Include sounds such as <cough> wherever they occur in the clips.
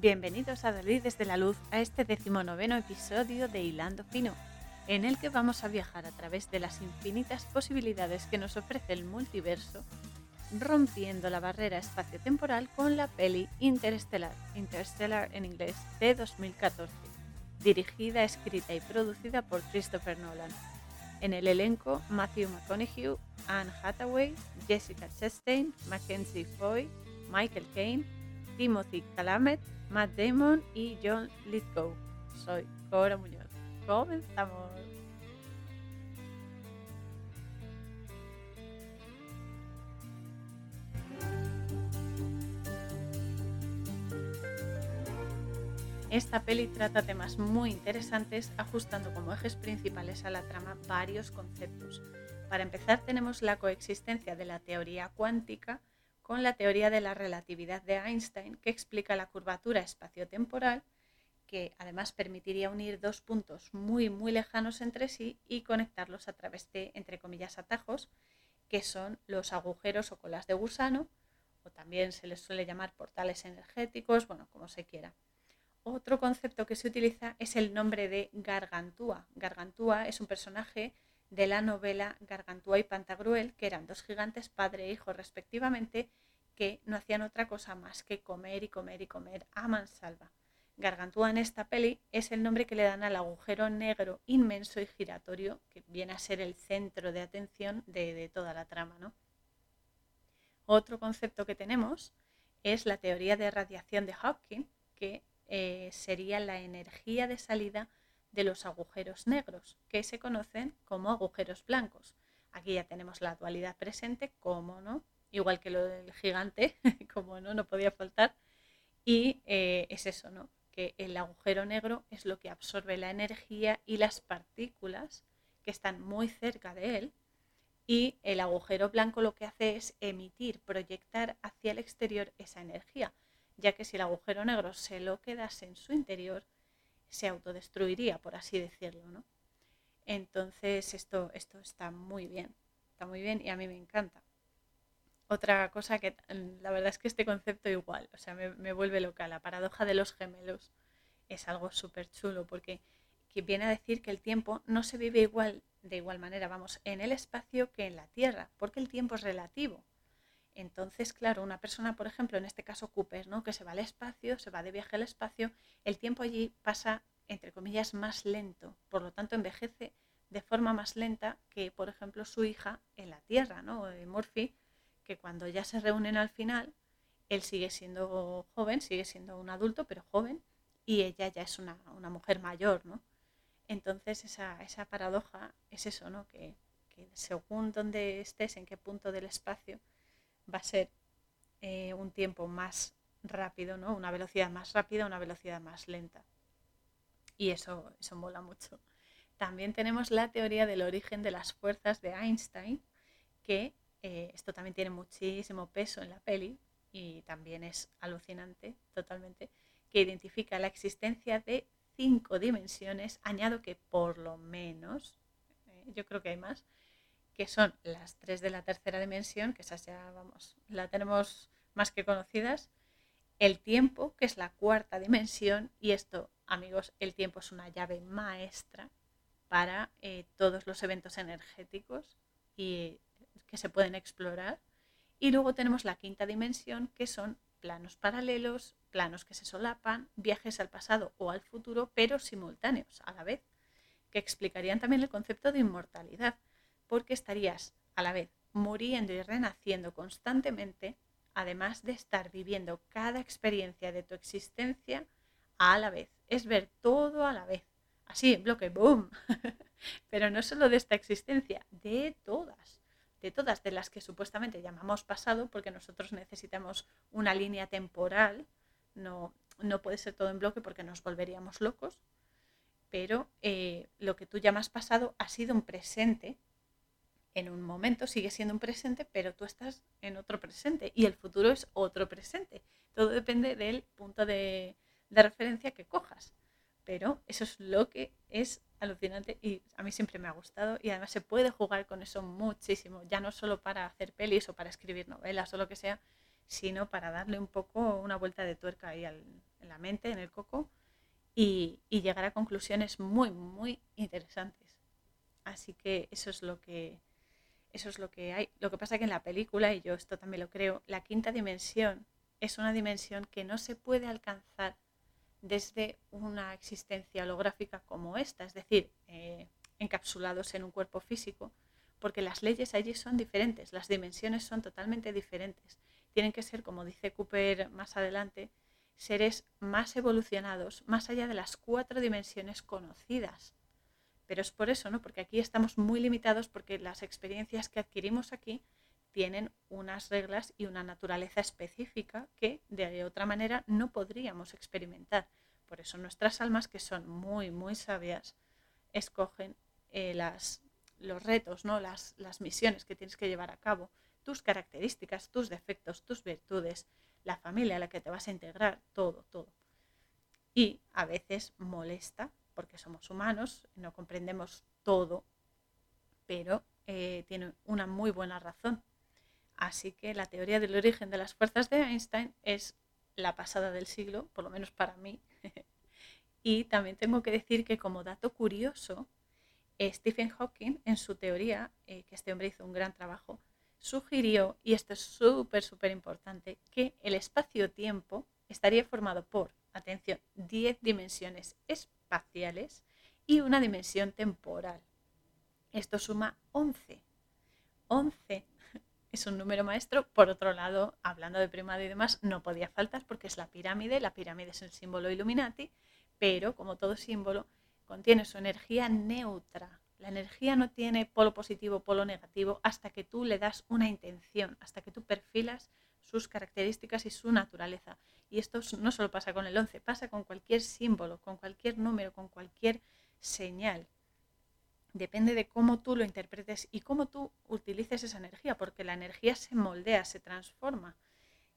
Bienvenidos a David desde la Luz a este decimonoveno episodio de Hilando Fino, en el que vamos a viajar a través de las infinitas posibilidades que nos ofrece el multiverso, rompiendo la barrera espacio-temporal con la peli Interstellar, Interstellar en inglés, de 2014, dirigida, escrita y producida por Christopher Nolan. En el elenco, Matthew McConaughey, Anne Hathaway, Jessica Chastain, Mackenzie Foy, Michael Caine, Timothy Chalamet, Matt Damon y John Lithgow. Soy Cora Muñoz. Comenzamos. Esta peli trata temas muy interesantes, ajustando como ejes principales a la trama varios conceptos. Para empezar, tenemos la coexistencia de la teoría cuántica con la teoría de la relatividad de Einstein, que explica la curvatura espaciotemporal, que además permitiría unir dos puntos muy, muy lejanos entre sí y conectarlos a través de, entre comillas, atajos, que son los agujeros o colas de gusano, o también se les suele llamar portales energéticos, bueno, como se quiera. Otro concepto que se utiliza es el nombre de Gargantúa. Gargantúa es un personaje de la novela Gargantúa y Pantagruel, que eran dos gigantes padre e hijo respectivamente, que no hacían otra cosa más que comer y comer y comer a mansalva. Gargantúa en esta peli es el nombre que le dan al agujero negro inmenso y giratorio que viene a ser el centro de atención de, toda la trama. ¿no? Otro concepto que tenemos es la teoría de radiación de Hawking, que eh, sería la energía de salida de los agujeros negros, que se conocen como agujeros blancos. Aquí ya tenemos la dualidad presente, como no, igual que lo del gigante, <laughs> como no, no podía faltar. Y eh, es eso, ¿no? Que el agujero negro es lo que absorbe la energía y las partículas que están muy cerca de él. Y el agujero blanco lo que hace es emitir, proyectar hacia el exterior esa energía, ya que si el agujero negro se lo quedase en su interior, se autodestruiría, por así decirlo, ¿no? Entonces esto, esto está muy bien, está muy bien y a mí me encanta. Otra cosa que la verdad es que este concepto igual, o sea, me, vuelve loca, la paradoja de los gemelos es algo súper chulo porque que viene a decir que el tiempo no se vive igual, de igual manera, vamos, en el espacio que en la Tierra, porque el tiempo es relativo. Entonces, claro, una persona, por ejemplo, en este caso Cooper, ¿no? que se va al espacio, se va de viaje al espacio, el tiempo allí pasa, entre comillas, más lento, por lo tanto envejece de forma más lenta que, por ejemplo, su hija en la Tierra, ¿no? Murphy, que cuando ya se reúnen al final, él sigue siendo joven, sigue siendo un adulto, pero joven, y ella ya es una, mujer mayor, ¿no? Entonces esa, esa paradoja es eso, ¿no? Que según donde estés, en qué punto del espacio, va a ser eh, un tiempo más rápido, ¿no? Una velocidad más rápida, una velocidad más lenta. Y eso, eso mola mucho. También tenemos la teoría del origen de las fuerzas de Einstein, que eh, esto también tiene muchísimo peso en la peli y también es alucinante totalmente, que identifica la existencia de cinco dimensiones, añado que por lo menos, eh, yo creo que hay más, que son las tres de la tercera dimensión, que esas ya, vamos, la tenemos más que conocidas, el tiempo, que es la cuarta dimensión, y esto, amigos, el tiempo es una llave maestra para eh, todos los eventos energéticos y que se pueden explorar. Y luego tenemos la quinta dimensión, que son planos paralelos, planos que se solapan, viajes al pasado o al futuro, pero simultáneos a la vez, que explicarían también el concepto de inmortalidad porque estarías a la vez muriendo y renaciendo constantemente, además de estar viviendo cada experiencia de tu existencia a la vez. Es ver todo a la vez. Así, en bloque, ¡boom! <laughs> Pero no solo de esta existencia, de todas. De todas, de las que supuestamente llamamos pasado, porque nosotros necesitamos una línea temporal. No, no puede ser todo en bloque porque nos volveríamos locos. Pero eh, lo que tú llamas pasado ha sido un presente en un momento sigue siendo un presente, pero tú estás en otro presente y el futuro es otro presente. Todo depende del punto de, referencia que cojas. Pero eso es lo que es alucinante y a mí siempre me ha gustado y además se puede jugar con eso muchísimo, ya no solo para hacer pelis o para escribir novelas o lo que sea, sino para darle un poco una vuelta de tuerca ahí en la mente, en el coco, y, llegar a conclusiones muy, muy interesantes. Así que eso es lo que eso es lo que hay. Lo que pasa que en la película, y yo esto también lo creo, la quinta dimensión es una dimensión que no se puede alcanzar desde una existencia holográfica como esta, es decir, eh, encapsulados en un cuerpo físico, porque las leyes allí son diferentes, las dimensiones son totalmente diferentes. Tienen que ser, como dice Cooper más adelante, seres más evolucionados, más allá de las cuatro dimensiones conocidas. Pero es por eso, ¿no? Porque aquí estamos muy limitados porque las experiencias que adquirimos aquí tienen unas reglas y una naturaleza específica que de otra manera no podríamos experimentar. Por eso nuestras almas, que son muy, muy sabias, escogen eh, las, los retos, ¿no? las, las misiones que tienes que llevar a cabo, tus características, tus defectos, tus virtudes, la familia a la que te vas a integrar, todo, todo. Y a veces molesta, porque somos humanos, no comprendemos todo, pero eh, tiene una muy buena razón. Así que la teoría del origen de las fuerzas de Einstein es la pasada del siglo, por lo menos para mí. <laughs> y también tengo que decir que como dato curioso, Stephen Hawking en su teoría, eh, que este hombre hizo un gran trabajo, sugirió, y esto es súper, súper importante, que el espacio-tiempo estaría formado por, atención, 10 dimensiones espaciales y una dimensión temporal. Esto suma 11. 11 <laughs> es un número maestro. Por otro lado, hablando de primado y demás, no podía faltar porque es la pirámide. La pirámide es el símbolo Illuminati, pero como todo símbolo, contiene su energía neutra. La energía no tiene polo positivo, polo negativo, hasta que tú le das una intención, hasta que tú perfilas sus características y su naturaleza. Y esto no solo pasa con el 11, pasa con cualquier símbolo, con cualquier número, con cualquier señal. Depende de cómo tú lo interpretes y cómo tú utilices esa energía, porque la energía se moldea, se transforma.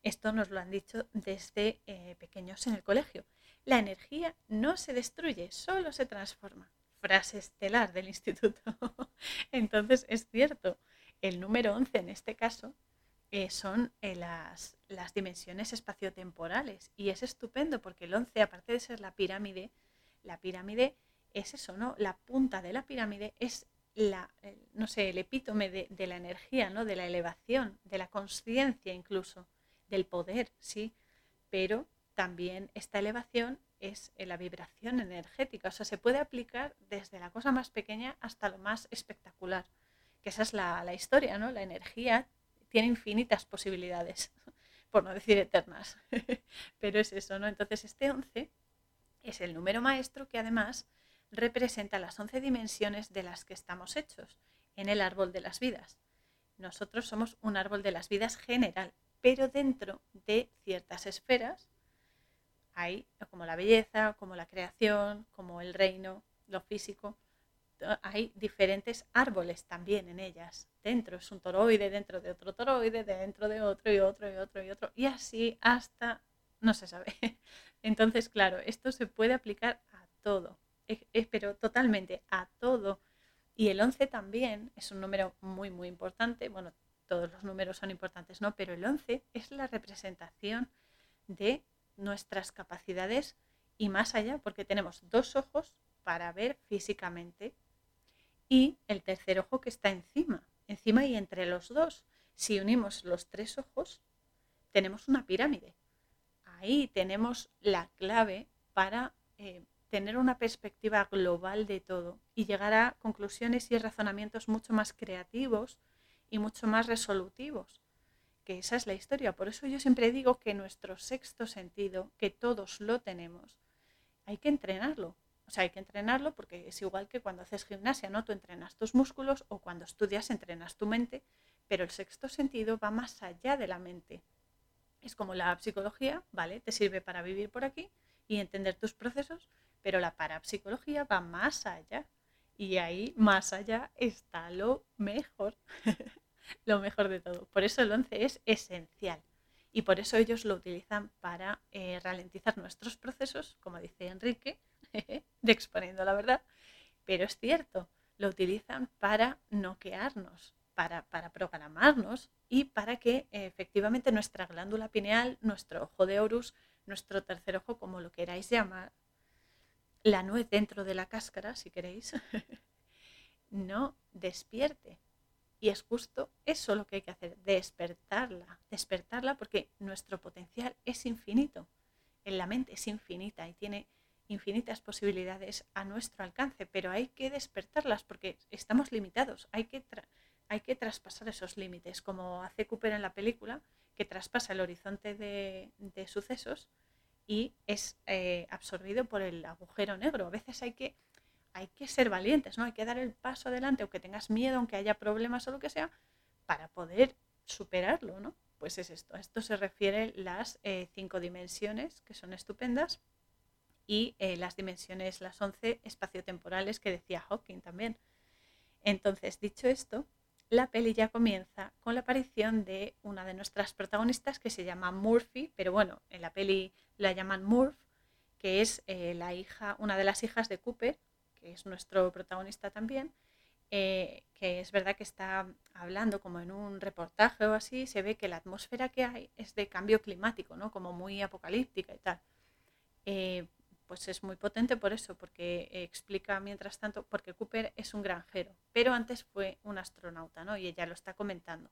Esto nos lo han dicho desde eh, pequeños en el colegio. La energía no se destruye, solo se transforma frase estelar del instituto. <laughs> Entonces, es cierto, el número 11 en este caso eh, son eh, las, las, dimensiones espaciotemporales y es estupendo porque el 11, aparte de ser la pirámide, la pirámide es eso, ¿no? La punta de la pirámide es la, no sé, el epítome de, de, la energía, ¿no? De la elevación, de la conciencia incluso, del poder, sí, pero también esta elevación es la vibración energética. O sea, se puede aplicar desde la cosa más pequeña hasta lo más espectacular. Que esa es la, historia, ¿no? La energía tiene infinitas posibilidades, <laughs> por no decir eternas. <laughs> Pero es eso, ¿no? Entonces, este 11 es el número maestro que además representa las 11 dimensiones de las que estamos hechos en el árbol de las vidas. Nosotros somos un árbol de las vidas general, pero dentro de ciertas esferas hay como la belleza, como la creación, como el reino, lo físico. Hay diferentes árboles también en ellas. Dentro es un toroide, dentro de otro toroide, dentro de otro y otro y otro y otro. Y así hasta no se sabe. <laughs> Entonces, claro, esto se puede aplicar a todo, pero totalmente a todo. Y el 11 también es un número muy, muy importante. Bueno, todos los números son importantes, ¿no? Pero el 11 es la representación de nuestras capacidades y más allá, porque tenemos dos ojos para ver físicamente y el tercer ojo que está encima, encima y entre los dos. Si unimos los tres ojos, tenemos una pirámide. Ahí tenemos la clave para eh, tener una perspectiva global de todo y llegar a conclusiones y razonamientos mucho más creativos y mucho más resolutivos que esa es la historia. Por eso yo siempre digo que nuestro sexto sentido, que todos lo tenemos, hay que entrenarlo. O sea, hay que entrenarlo porque es igual que cuando haces gimnasia, ¿no? Tú entrenas tus músculos o cuando estudias entrenas tu mente, pero el sexto sentido va más allá de la mente. Es como la psicología, ¿vale? Te sirve para vivir por aquí y entender tus procesos, pero la parapsicología va más allá. Y ahí, más allá, está lo mejor. <laughs> lo mejor de todo. Por eso el 11 es esencial y por eso ellos lo utilizan para eh, ralentizar nuestros procesos, como dice Enrique, de exponiendo la verdad, pero es cierto, lo utilizan para noquearnos, para, para programarnos y para que efectivamente nuestra glándula pineal, nuestro ojo de Horus, nuestro tercer ojo, como lo queráis llamar, la nuez dentro de la cáscara, si queréis, <laughs> no despierte. Y es justo eso lo que hay que hacer, despertarla, despertarla porque nuestro potencial es infinito. En la mente es infinita y tiene infinitas posibilidades a nuestro alcance, pero hay que despertarlas porque estamos limitados, hay que, hay que traspasar esos límites, como hace Cooper en la película, que traspasa el horizonte de, sucesos y es eh, absorbido por el agujero negro. A veces hay que hay que ser valientes, ¿no? Hay que dar el paso adelante, aunque tengas miedo, aunque haya problemas o lo que sea, para poder superarlo, ¿no? Pues es esto. A esto se refiere las eh, cinco dimensiones, que son estupendas, y eh, las dimensiones, las once espaciotemporales que decía Hawking también. Entonces, dicho esto, la peli ya comienza con la aparición de una de nuestras protagonistas que se llama Murphy, pero bueno, en la peli la llaman Murph, que es eh, la hija, una de las hijas de Cooper, que es nuestro protagonista también, eh, que es verdad que está hablando como en un reportaje o así, se ve que la atmósfera que hay es de cambio climático, ¿no? Como muy apocalíptica y tal. Pues es muy potente por eso, porque explica mientras tanto, porque Cooper es un granjero, pero antes fue un astronauta, ¿no? Y ella lo está comentando.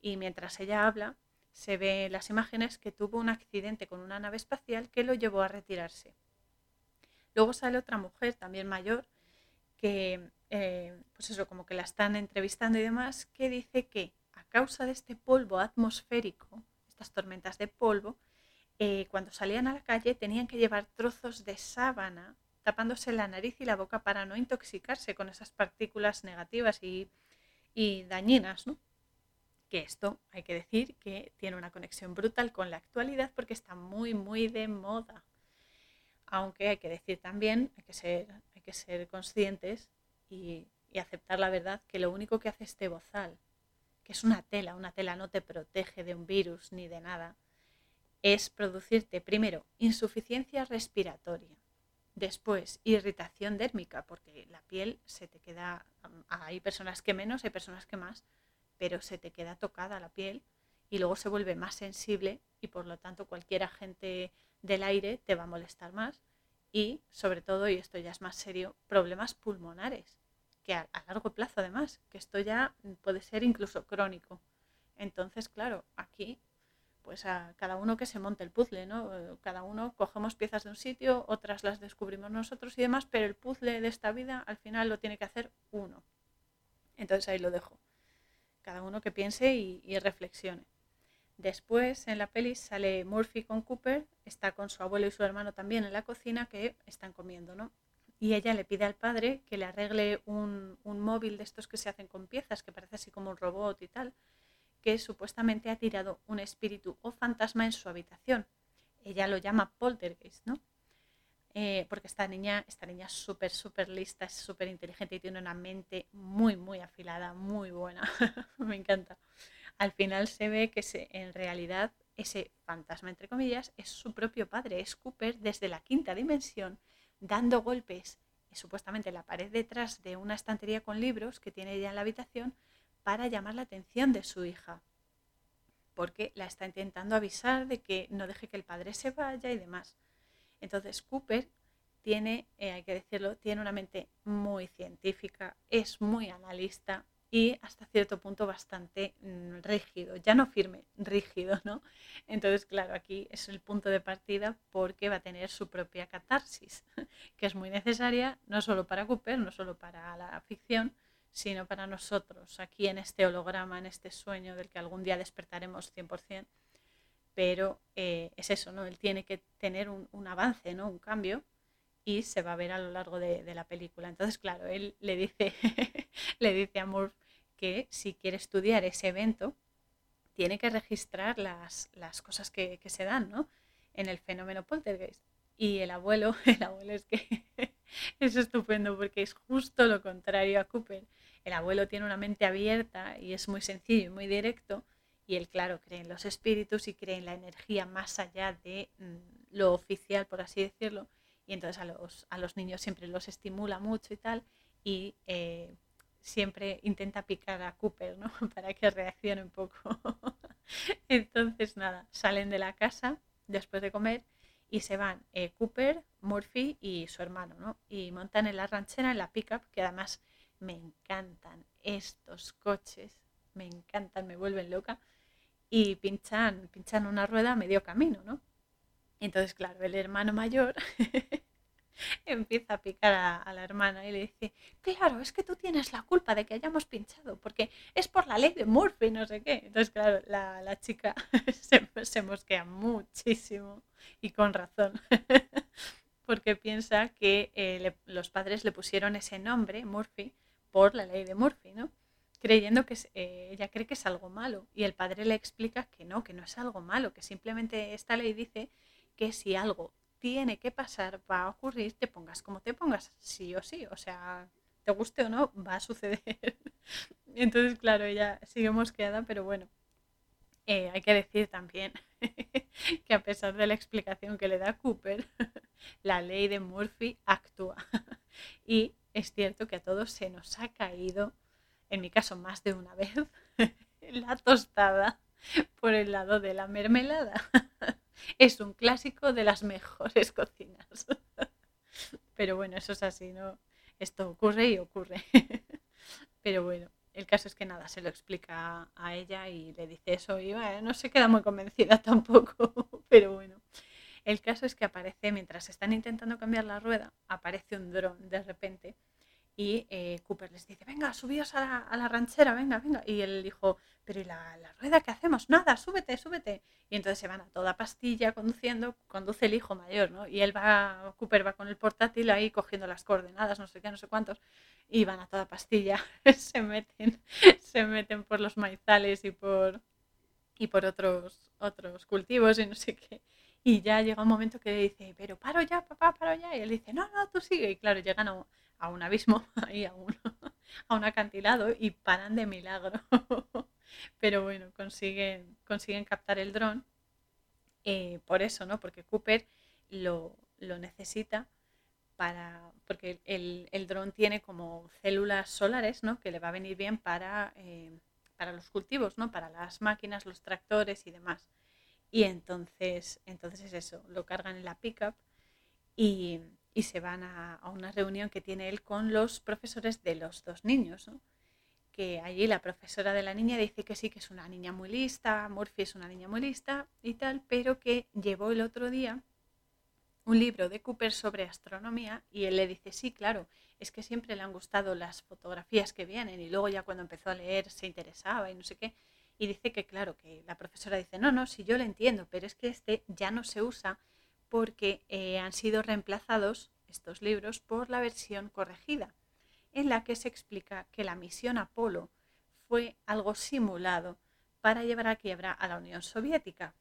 Y mientras ella habla, se ve las imágenes que tuvo un accidente con una nave espacial que lo llevó a retirarse. Luego sale otra mujer, también mayor, que, eh, pues eso, como que la están entrevistando y demás, que dice que a causa de este polvo atmosférico, estas tormentas de polvo, eh, cuando salían a la calle tenían que llevar trozos de sábana tapándose la nariz y la boca para no intoxicarse con esas partículas negativas y, y dañinas. Que esto hay que decir que tiene una conexión brutal con la actualidad porque está muy, muy de moda. Aunque hay que decir también, hay que ser que ser conscientes y, aceptar la verdad que lo único que hace este bozal, que es una tela, una tela no te protege de un virus ni de nada, es producirte primero insuficiencia respiratoria, después irritación dérmica, porque la piel se te queda, hay personas que menos, hay personas que más, pero se te queda tocada la piel y luego se vuelve más sensible y por lo tanto cualquier agente del aire te va a molestar más y sobre todo, y esto ya es más serio, problemas pulmonares, que a, largo plazo además, que esto ya puede ser incluso crónico. Entonces, claro, aquí pues a cada uno que se monte el puzzle, ¿no? Cada uno cogemos piezas de un sitio, otras las descubrimos nosotros y demás, pero el puzzle de esta vida al final lo tiene que hacer uno. Entonces ahí lo dejo. Cada uno que piense y reflexione. Después en la peli sale Murphy con Cooper, está con su abuelo y su hermano también en la cocina que están comiendo, ¿no? Y ella le pide al padre que le arregle un, móvil de estos que se hacen con piezas, que parece así como un robot y tal, que supuestamente ha tirado un espíritu o fantasma en su habitación. Ella lo llama poltergeist, ¿no? Eh, porque esta niña, esta niña es súper, súper lista, es súper inteligente y tiene una mente muy, muy afilada, muy buena. <laughs> Me encanta al final se ve que en realidad ese fantasma, entre comillas, es su propio padre, es Cooper desde la quinta dimensión, dando golpes supuestamente en la pared detrás de una estantería con libros que tiene ella en la habitación para llamar la atención de su hija, porque la está intentando avisar de que no deje que el padre se vaya y demás. Entonces Cooper tiene, eh, hay que decirlo, tiene una mente muy científica, es muy analista, y hasta cierto punto bastante mm, rígido, ya no firme, rígido, ¿no? Entonces, claro, aquí es el punto de partida porque va a tener su propia catarsis, <laughs> que es muy necesaria no solo para Cooper, no solo para la ficción, sino para nosotros, aquí en este holograma, en este sueño del que algún día despertaremos 100%, pero eh, es eso, ¿no? Él tiene que tener un, avance, ¿no? Un cambio y se va a ver a lo largo de, de la película. Entonces, claro, él le dice, <laughs> le dice a Murph que si quiere estudiar ese evento, tiene que registrar las, cosas que, se dan ¿no? en el fenómeno poltergeist. Y el abuelo, <laughs> el abuelo es que <laughs> es estupendo porque es justo lo contrario a Cooper. El abuelo tiene una mente abierta y es muy sencillo y muy directo. Y él, claro, cree en los espíritus y cree en la energía más allá de mm, lo oficial, por así decirlo. Y entonces a los, a los niños siempre los estimula mucho y tal. Y eh, siempre intenta picar a Cooper, ¿no? <laughs> Para que reaccione un poco. <laughs> Entonces, nada, salen de la casa después de comer y se van eh, Cooper, Murphy y su hermano, ¿no? Y montan en la ranchera, en la pickup, que además me encantan estos coches, me encantan, me vuelven loca, y pinchan, pinchan una rueda a medio camino, ¿no? Entonces, claro, el hermano mayor <laughs> empieza a picar a, la hermana y le dice, claro, es que tú tienes la culpa de que hayamos pinchado, porque es por la ley de Murphy, no sé qué. Entonces, claro, la, chica <laughs> se, se, mosquea muchísimo y con razón, <laughs> porque piensa que eh, los padres le pusieron ese nombre, Murphy, por la ley de Murphy, ¿no? creyendo que eh, ella cree que es algo malo y el padre le explica que no, que no es algo malo, que simplemente esta ley dice que si algo tiene que pasar, va a ocurrir, te pongas como te pongas, sí o sí, o sea, te guste o no, va a suceder. <laughs> Entonces, claro, ella sigue mosqueada, pero bueno, eh, hay que decir también <laughs> que a pesar de la explicación que le da Cooper, <laughs> la ley de Murphy actúa. Y es cierto que a todos se nos ha caído, en mi caso más de una vez, <laughs> la tostada por el lado de la mermelada es un clásico de las mejores cocinas. Pero bueno, eso es así, ¿no? Esto ocurre y ocurre. Pero bueno, el caso es que nada, se lo explica a ella y le dice eso y no se queda muy convencida tampoco. <laughs> Pero bueno, el caso es que aparece, mientras están intentando cambiar la rueda, aparece un dron de repente y eh, Cooper les dice, venga, subíos a la, ranchera, venga, venga. Y él dijo, pero ¿y la, rueda qué hacemos? Nada, súbete, súbete. Y entonces se van a toda pastilla conduciendo, conduce el hijo mayor, ¿no? Y él va, Cooper va con el portátil ahí cogiendo las coordenadas, no sé qué, no sé cuántos, y van a toda pastilla, <laughs> se meten, se meten por los maizales y por, y por otros, otros cultivos y no sé qué. Y ya llega un momento que dice, pero paro ya, papá, paro ya. Y él dice, no, no, tú sigue. Y claro, llegan a, un abismo, <laughs> ahí a un, a un acantilado y paran de milagro. <laughs> Pero bueno, consiguen, consiguen captar el dron eh, por eso, ¿no? Porque Cooper lo, necesita para, porque el, el dron tiene como células solares, ¿no? Que le va a venir bien para, eh, para los cultivos, ¿no? Para las máquinas, los tractores y demás. Y entonces, entonces es eso, lo cargan en la pickup y, y se van a, una reunión que tiene él con los profesores de los dos niños, que allí la profesora de la niña dice que sí, que es una niña muy lista, Murphy es una niña muy lista y tal, pero que llevó el otro día un libro de Cooper sobre astronomía y él le dice, sí, claro, es que siempre le han gustado las fotografías que vienen y luego ya cuando empezó a leer se interesaba y no sé qué. Y dice que claro, que la profesora dice, no, no, sí, yo lo entiendo, pero es que este ya no se usa porque eh, han sido reemplazados estos libros por la versión corregida, en la que se explica que la misión Apolo fue algo simulado para llevar a quiebra a la Unión Soviética.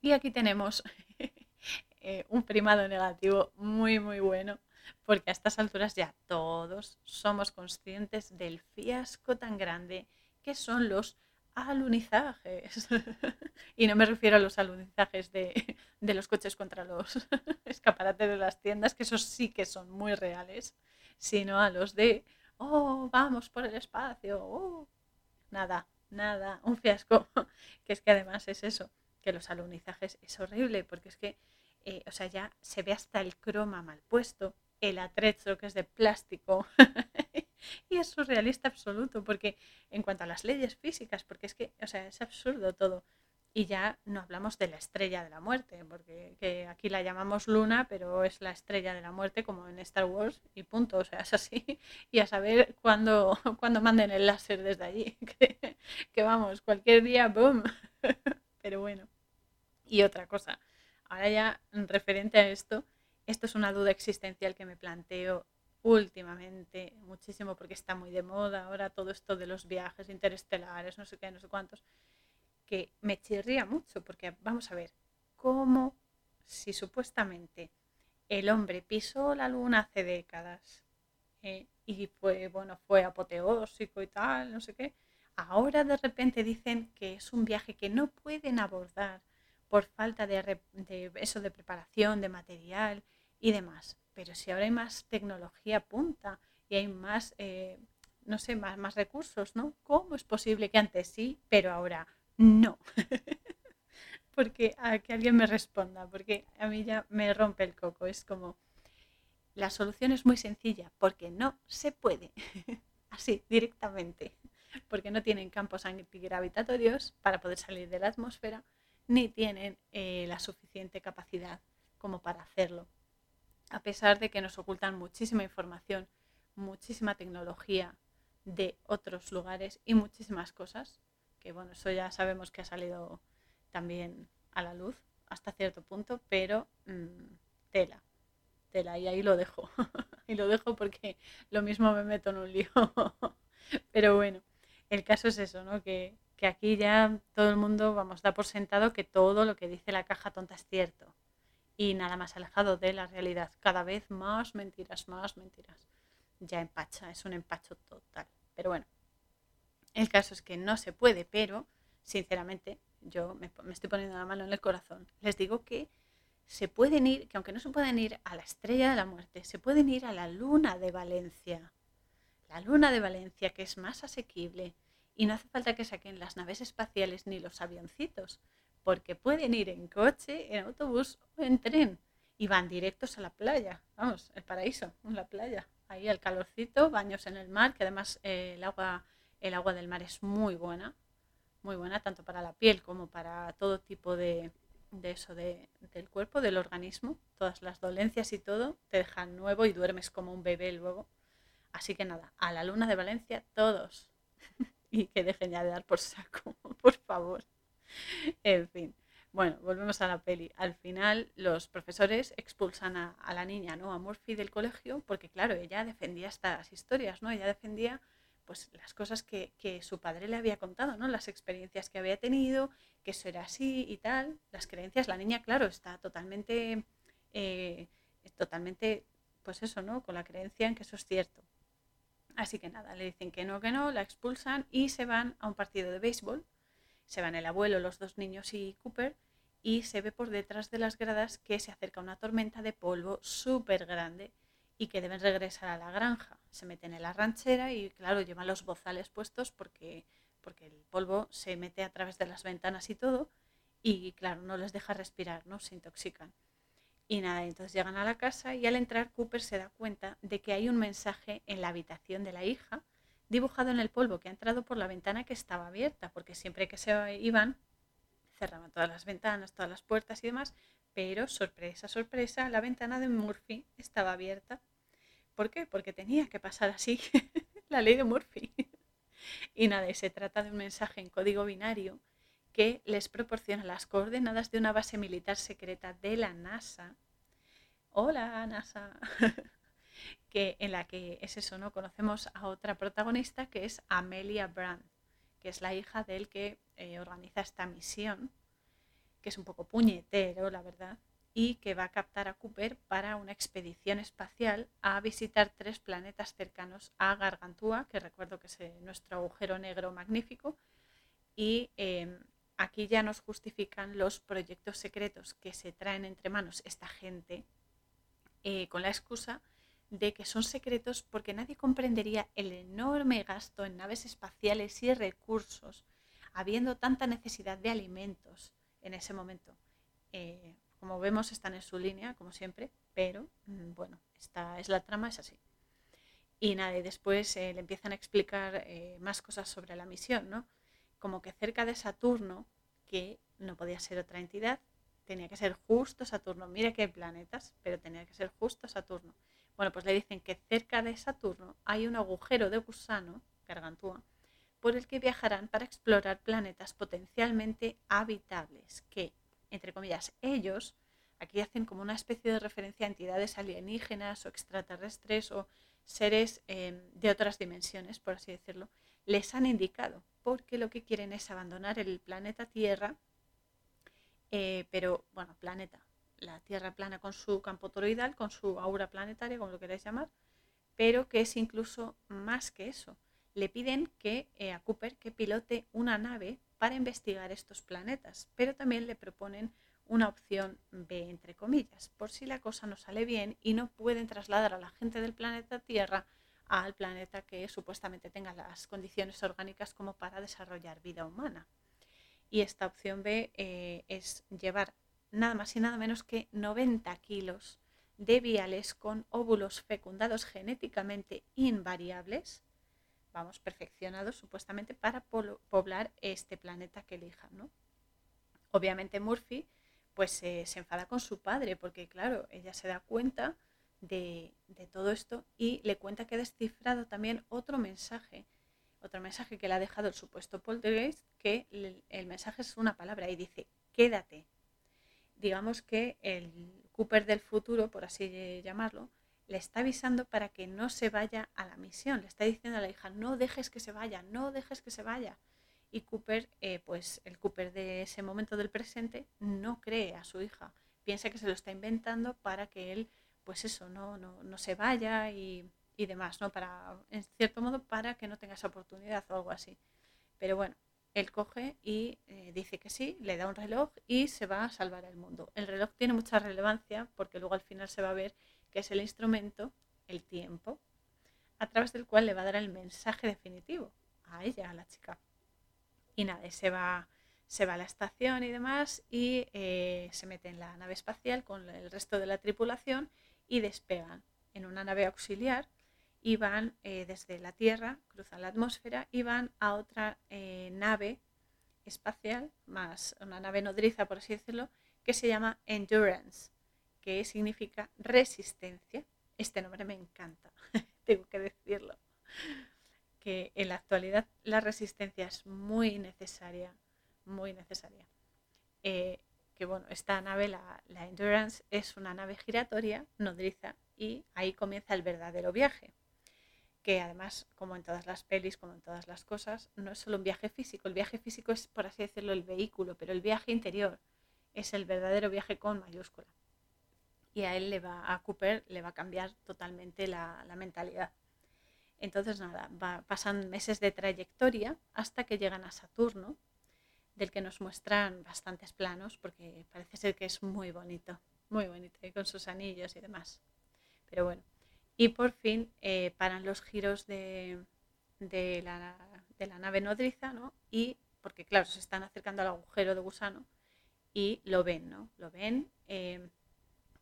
Y aquí tenemos <laughs> eh, un primado negativo muy muy bueno, porque a estas alturas ya todos somos conscientes del fiasco tan grande que son los alunizajes. <laughs> y no me refiero a los alunizajes de, los coches contra los <laughs> escaparates de las tiendas, que esos sí que son muy reales, sino a los de, oh, vamos por el espacio, oh". Nada, nada, un fiasco. <laughs> que es que además es eso, que los alunizajes es horrible, porque es que, eh, o sea, ya se ve hasta el croma mal puesto, el atrecho que es de plástico. <laughs> y es surrealista absoluto, porque en cuanto a las leyes físicas, porque es que, o sea, es absurdo todo. Y ya no hablamos de la estrella de la muerte, porque aquí la llamamos luna, pero es la estrella de la muerte como en Star Wars y punto, o sea, es así. <laughs> Y a saber <laughs> cuándo, manden el láser desde allí, que, que vamos, cualquier día, ¡boom! Pero bueno. Y otra cosa, ahora ya referente a esto, esto es una duda existencial que me planteo últimamente muchísimo porque está muy de moda ahora todo esto de los viajes interestelares, no sé qué, no sé cuántos, que me chirría mucho porque vamos a ver, ¿cómo si supuestamente el hombre pisó la luna hace décadas eh, y fue, bueno, fue apoteósico y tal, no sé qué, ahora de repente dicen que es un viaje que no pueden abordar por falta de, de eso de preparación, de material y demás pero si ahora hay más tecnología punta y hay más, eh, no sé, más, recursos, ¿no? ¿Cómo es posible que antes sí, pero ahora no? <laughs> porque a que alguien me responda, porque a mí ya me rompe el coco. Es como, la solución es muy sencilla, porque no se puede. <laughs> Así, directamente. Porque no tienen campos antigravitatorios para poder salir de la atmósfera, ni tienen eh, la suficiente capacidad como para hacerlo. A pesar de que nos ocultan muchísima información, muchísima tecnología de otros lugares y muchísimas cosas, que bueno, eso ya sabemos que ha salido también a la luz hasta cierto punto, pero mm, tela, tela, y ahí lo dejo. <laughs> y lo dejo porque lo mismo me meto en un lío. <laughs> pero bueno, el caso es eso, ¿no? Que, que aquí ya todo el mundo, vamos, da por sentado que todo lo que dice la caja tonta es cierto. Y nada más alejado de la realidad. Cada vez más mentiras, más mentiras. Ya empacha, es un empacho total. Pero bueno, el caso es que no se puede, pero sinceramente yo me, estoy poniendo la mano en el corazón. Les digo que se pueden ir, que aunque no se pueden ir a la estrella de la muerte, se pueden ir a la luna de Valencia. La luna de Valencia, que es más asequible, y no hace falta que saquen las naves espaciales ni los avioncitos, porque pueden ir en coche, en autobús o en tren y van directos a la playa. Vamos, el paraíso, la playa. Ahí el calorcito, baños en el mar, que además eh, el, agua, el agua del mar es muy buena, muy buena tanto para la piel como para todo tipo de, de eso de, del cuerpo, del organismo. Todas las dolencias y todo te dejan nuevo y duermes como un bebé luego. Así que nada, a la luna de Valencia todos. <laughs> y que dejen ya de dar por saco, <laughs> por favor. <laughs> En fin. Bueno, volvemos a la peli. Al final los profesores expulsan a, la niña, ¿no? A Murphy del colegio, porque claro, ella defendía estas historias, ¿no? Ella defendía pues las cosas que, su padre le había contado, ¿no? Las experiencias que había tenido, que eso era así y tal. Las creencias, la niña, claro, está totalmente, eh, totalmente, pues eso, ¿no? Con la creencia en que eso es cierto. Así que nada, le dicen que no, que no, la expulsan y se van a un partido de béisbol. Se van el abuelo, los dos niños y Cooper y se ve por detrás de las gradas que se acerca una tormenta de polvo súper grande y que deben regresar a la granja. Se meten en la ranchera y claro, llevan los bozales puestos porque, porque el polvo se mete a través de las ventanas y todo y claro, no les deja respirar, ¿no? Se intoxican. Y nada, entonces llegan a la casa y al entrar Cooper se da cuenta de que hay un mensaje en la habitación de la hija dibujado en el polvo que ha entrado por la ventana que estaba abierta, porque siempre que se iban cerraban todas las ventanas, todas las puertas y demás, pero sorpresa, sorpresa, la ventana de Murphy estaba abierta. ¿Por qué? Porque tenía que pasar así <laughs> la ley de Murphy. y nada, se trata de un mensaje en código binario que les proporciona las coordenadas de una base militar secreta de la NASA. Hola, NASA. <laughs> que en la que es eso, ¿no? Conocemos a otra protagonista que es Amelia Brandt, que es la hija del que eh, organiza esta misión, que es un poco puñetero, la verdad, y que va a captar a Cooper para una expedición espacial a visitar tres planetas cercanos a Gargantúa, que recuerdo que es eh, nuestro agujero negro magnífico, y em, aquí ya nos justifican los proyectos secretos que se traen entre manos esta gente eh, con la excusa de que son secretos porque nadie comprendería el enorme gasto en naves espaciales y recursos, habiendo tanta necesidad de alimentos en ese momento. Eh, como vemos, están en su línea, como siempre, pero mm, bueno, esta es la trama, es así. Y nada, y después eh, le empiezan a explicar más cosas sobre la misión, ¿no? como que cerca de Saturno, que no podía ser otra entidad, tenía que ser justo Saturno. Mira qué planetas, pero tenía que ser justo Saturno. Bueno, pues le dicen que cerca de Saturno hay un agujero de gusano, Gargantúa, por el que viajarán para explorar planetas potencialmente habitables, que, entre comillas, ellos, aquí hacen como una especie de referencia a entidades alienígenas o extraterrestres o seres eh, de otras dimensiones, por así decirlo, les han indicado, porque lo que quieren es abandonar el planeta Tierra, eh, pero bueno, planeta, la Tierra plana con su campo toroidal, con su aura planetaria, como lo queráis llamar, pero que es incluso más que eso. Le piden que eh, a Cooper que pilote una nave para investigar estos planetas, pero también le proponen una opción B, entre comillas, por si la cosa no sale bien y no pueden trasladar a la gente del planeta Tierra al planeta que supuestamente tenga las condiciones orgánicas como para desarrollar vida humana. Y esta opción B eh, es llevar nada más y nada menos que 90 kilos de viales con óvulos fecundados genéticamente invariables, vamos, perfeccionados supuestamente para poblar este planeta que elijan, ¿no? Obviamente Murphy pues se enfada con su padre porque claro, ella se da cuenta de, todo esto y le cuenta que ha descifrado también otro mensaje, otro mensaje que le ha dejado el supuesto poltergeist, que el mensaje es una palabra y dice, quédate, digamos que el Cooper del futuro, por así llamarlo, le está avisando para que no se vaya a la misión. Le está diciendo a la hija, no dejes que se vaya, no dejes que se vaya. Y Cooper, eh, pues el Cooper de ese momento del presente, no cree a su hija. Piensa que se lo está inventando para que él, pues eso, no, no, se vaya y, y demás, ¿no? Para, en cierto modo, para que no tenga esa oportunidad o algo así. Pero bueno, él coge y eh, dice que sí, le da un reloj y se va a salvar el mundo. El reloj tiene mucha relevancia porque luego al final se va a ver que es el instrumento, el tiempo, a través del cual le va a dar el mensaje definitivo a ella, a la chica. Y nada, se va, se va a la estación y demás y eh, se mete en la nave espacial con el resto de la tripulación y despegan en una nave auxiliar y van eh, desde la Tierra, cruzan la atmósfera y van a otra eh, nave espacial, más una nave nodriza, por así decirlo, que se llama Endurance, que significa resistencia. Este nombre me encanta, <laughs> tengo que decirlo. Que en la actualidad la resistencia es muy necesaria, muy necesaria. Eh, que bueno, esta nave, la, la Endurance, es una nave giratoria, nodriza, y ahí comienza el verdadero viaje que además, como en todas las pelis, como en todas las cosas, no es solo un viaje físico. El viaje físico es, por así decirlo, el vehículo, pero el viaje interior es el verdadero viaje con mayúscula. Y a él le va, a Cooper le va a cambiar totalmente la, mentalidad. Entonces, nada, pasan meses de trayectoria hasta que llegan a Saturno, del que nos muestran bastantes planos, porque parece ser que es muy bonito, muy bonito, con sus anillos y demás. Pero bueno, y por fin eh, paran los giros de, la, nave nodriza, ¿no? Y porque, claro, se están acercando al agujero de gusano y lo ven, ¿no? Lo ven, em,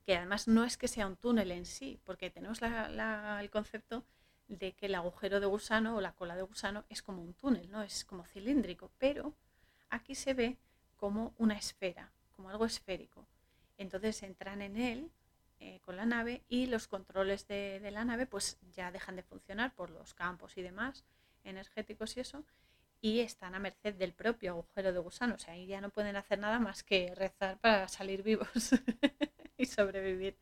que además no es que sea un túnel en sí, porque tenemos el concepto de que el agujero de gusano o la cola de gusano es como un túnel, ¿no? Es como cilíndrico, pero aquí se ve como una esfera, como algo esférico. Entonces entran en él eh, con la nave y los controles de, la nave pues ya dejan de funcionar por los campos y demás energéticos y eso y están a merced del propio agujero de gusano. O sea, ahí ya no pueden hacer nada más que rezar para salir vivos <laughs> y sobrevivir.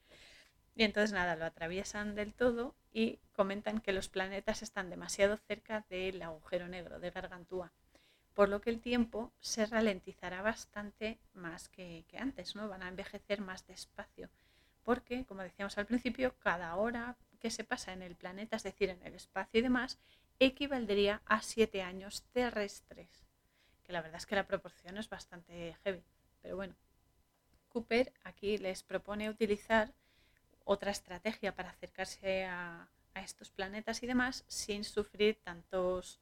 Y entonces nada, lo atraviesan del todo y comentan que los planetas están demasiado cerca del agujero negro de Gargantúa, por lo que el tiempo se ralentizará bastante más que, que antes, ¿no? Van a envejecer más despacio porque, como decíamos al principio, cada hora que se pasa en el planeta, es decir, en el espacio y demás, equivaldría a siete años terrestres. Que la verdad es que la proporción es bastante heavy. Pero bueno, Cooper aquí les propone utilizar otra estrategia para acercarse a, estos planetas y demás sin sufrir tantos,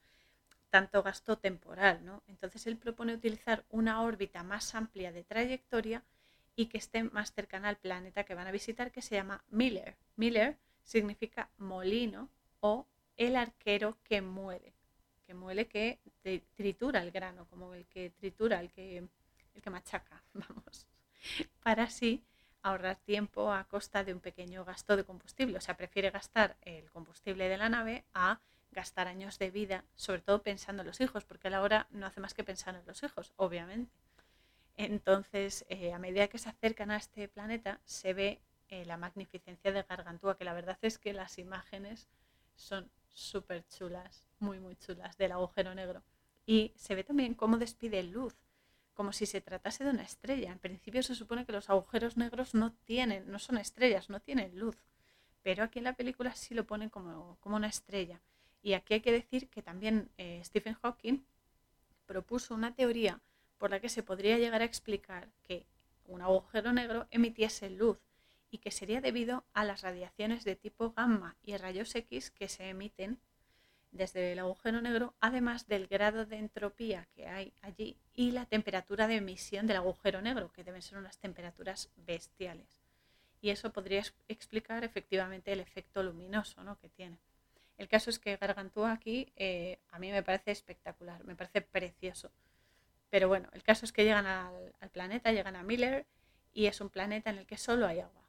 tanto gasto temporal. ¿no? Entonces él propone utilizar una órbita más amplia de trayectoria y que esté más cercana al planeta que van a visitar, que se llama Miller. Miller significa molino o el arquero que muere, que muele que tritura el grano, como el que tritura, el que, el que machaca, <laughs> vamos, para así ahorrar tiempo a costa de un pequeño gasto de combustible. O sea, prefiere gastar el combustible de la nave a gastar años de vida, sobre todo pensando en los hijos, porque a la hora no hace más que pensar en los hijos, obviamente. Entonces, eh, a medida que se acercan a este planeta, se ve eh, la magnificencia de Gargantúa, que la verdad es que las imágenes son súper chulas, muy, muy chulas, del agujero negro. Y se ve también cómo despide luz, como si se tratase de una estrella. En principio se supone que los agujeros negros no tienen, no son estrellas, no tienen luz. Pero aquí en la película sí lo ponen como, una estrella. Y aquí hay que decir que también eh, Stephen Hawking propuso una teoría por la que se podría llegar a explicar que un agujero negro emitiese luz y que sería debido a las radiaciones de tipo gamma y rayos X que se emiten desde el agujero negro, además del grado de entropía que hay allí y la temperatura de emisión del agujero negro, que deben ser unas temperaturas bestiales. Y eso podría explicar efectivamente el efecto luminoso ¿no? que tiene. El caso es que Gargantúa aquí eh, a mí me parece espectacular, me parece precioso. Pero bueno, el caso es que llegan al, planeta, llegan a Miller y es un planeta en el que solo hay agua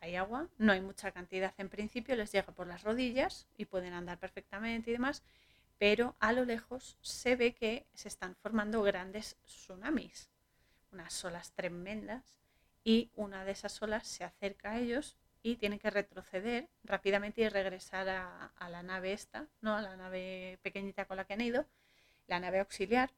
hay agua, no hay mucha cantidad en principio, les llega por las rodillas y pueden andar perfectamente y demás, pero a lo lejos se ve que se están formando grandes tsunamis, unas olas tremendas, y una de esas olas se acerca a ellos y tienen que retroceder rápidamente y regresar a, la nave esta, ¿no? a la nave pequeñita con la que han ido, la nave auxiliar,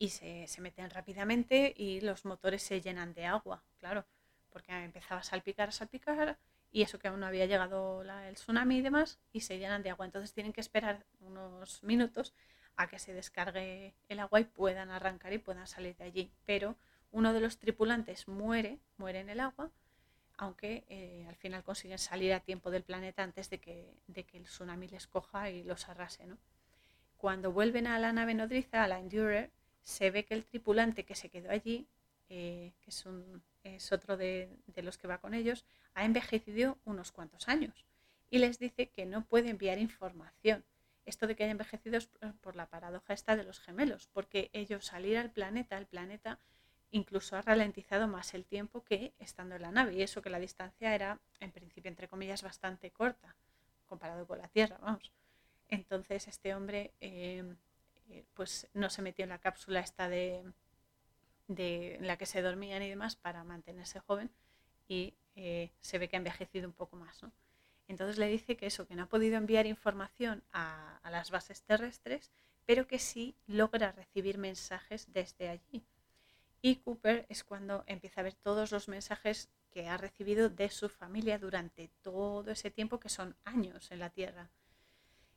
y se, se meten rápidamente y los motores se llenan de agua, claro porque empezaba a salpicar, a salpicar, y eso que aún no había llegado el tsunami y demás, y se llenan de agua. Entonces tienen que esperar unos minutos a que se descargue el agua y puedan arrancar y puedan salir de allí. Pero uno de los tripulantes muere, muere en el agua, aunque eh, al final consiguen salir a tiempo del planeta antes de que, de que el tsunami les coja y los arrase. ¿no? Cuando vuelven a la nave nodriza, a la Endurer, se ve que el tripulante que se quedó allí, eh, que es un, es otro de, los que va con ellos, ha envejecido unos cuantos años y les dice que no puede enviar información. Esto de que haya envejecido es por la paradoja esta de los gemelos, porque ellos salir al planeta, el planeta incluso ha ralentizado más el tiempo que estando en la nave, y eso que la distancia era, en principio, entre comillas, bastante corta, comparado con la Tierra, vamos. Entonces este hombre eh, eh, pues no se metió en la cápsula esta de, de, en la que se dormían y demás para mantenerse joven y eh, se ve que ha envejecido un poco más. ¿no? Entonces le dice que eso, que no ha podido enviar información a, a, las bases terrestres, pero que sí logra recibir mensajes desde allí. Y Cooper es cuando empieza a ver todos los mensajes que ha recibido de su familia durante todo ese tiempo, que son años en la Tierra.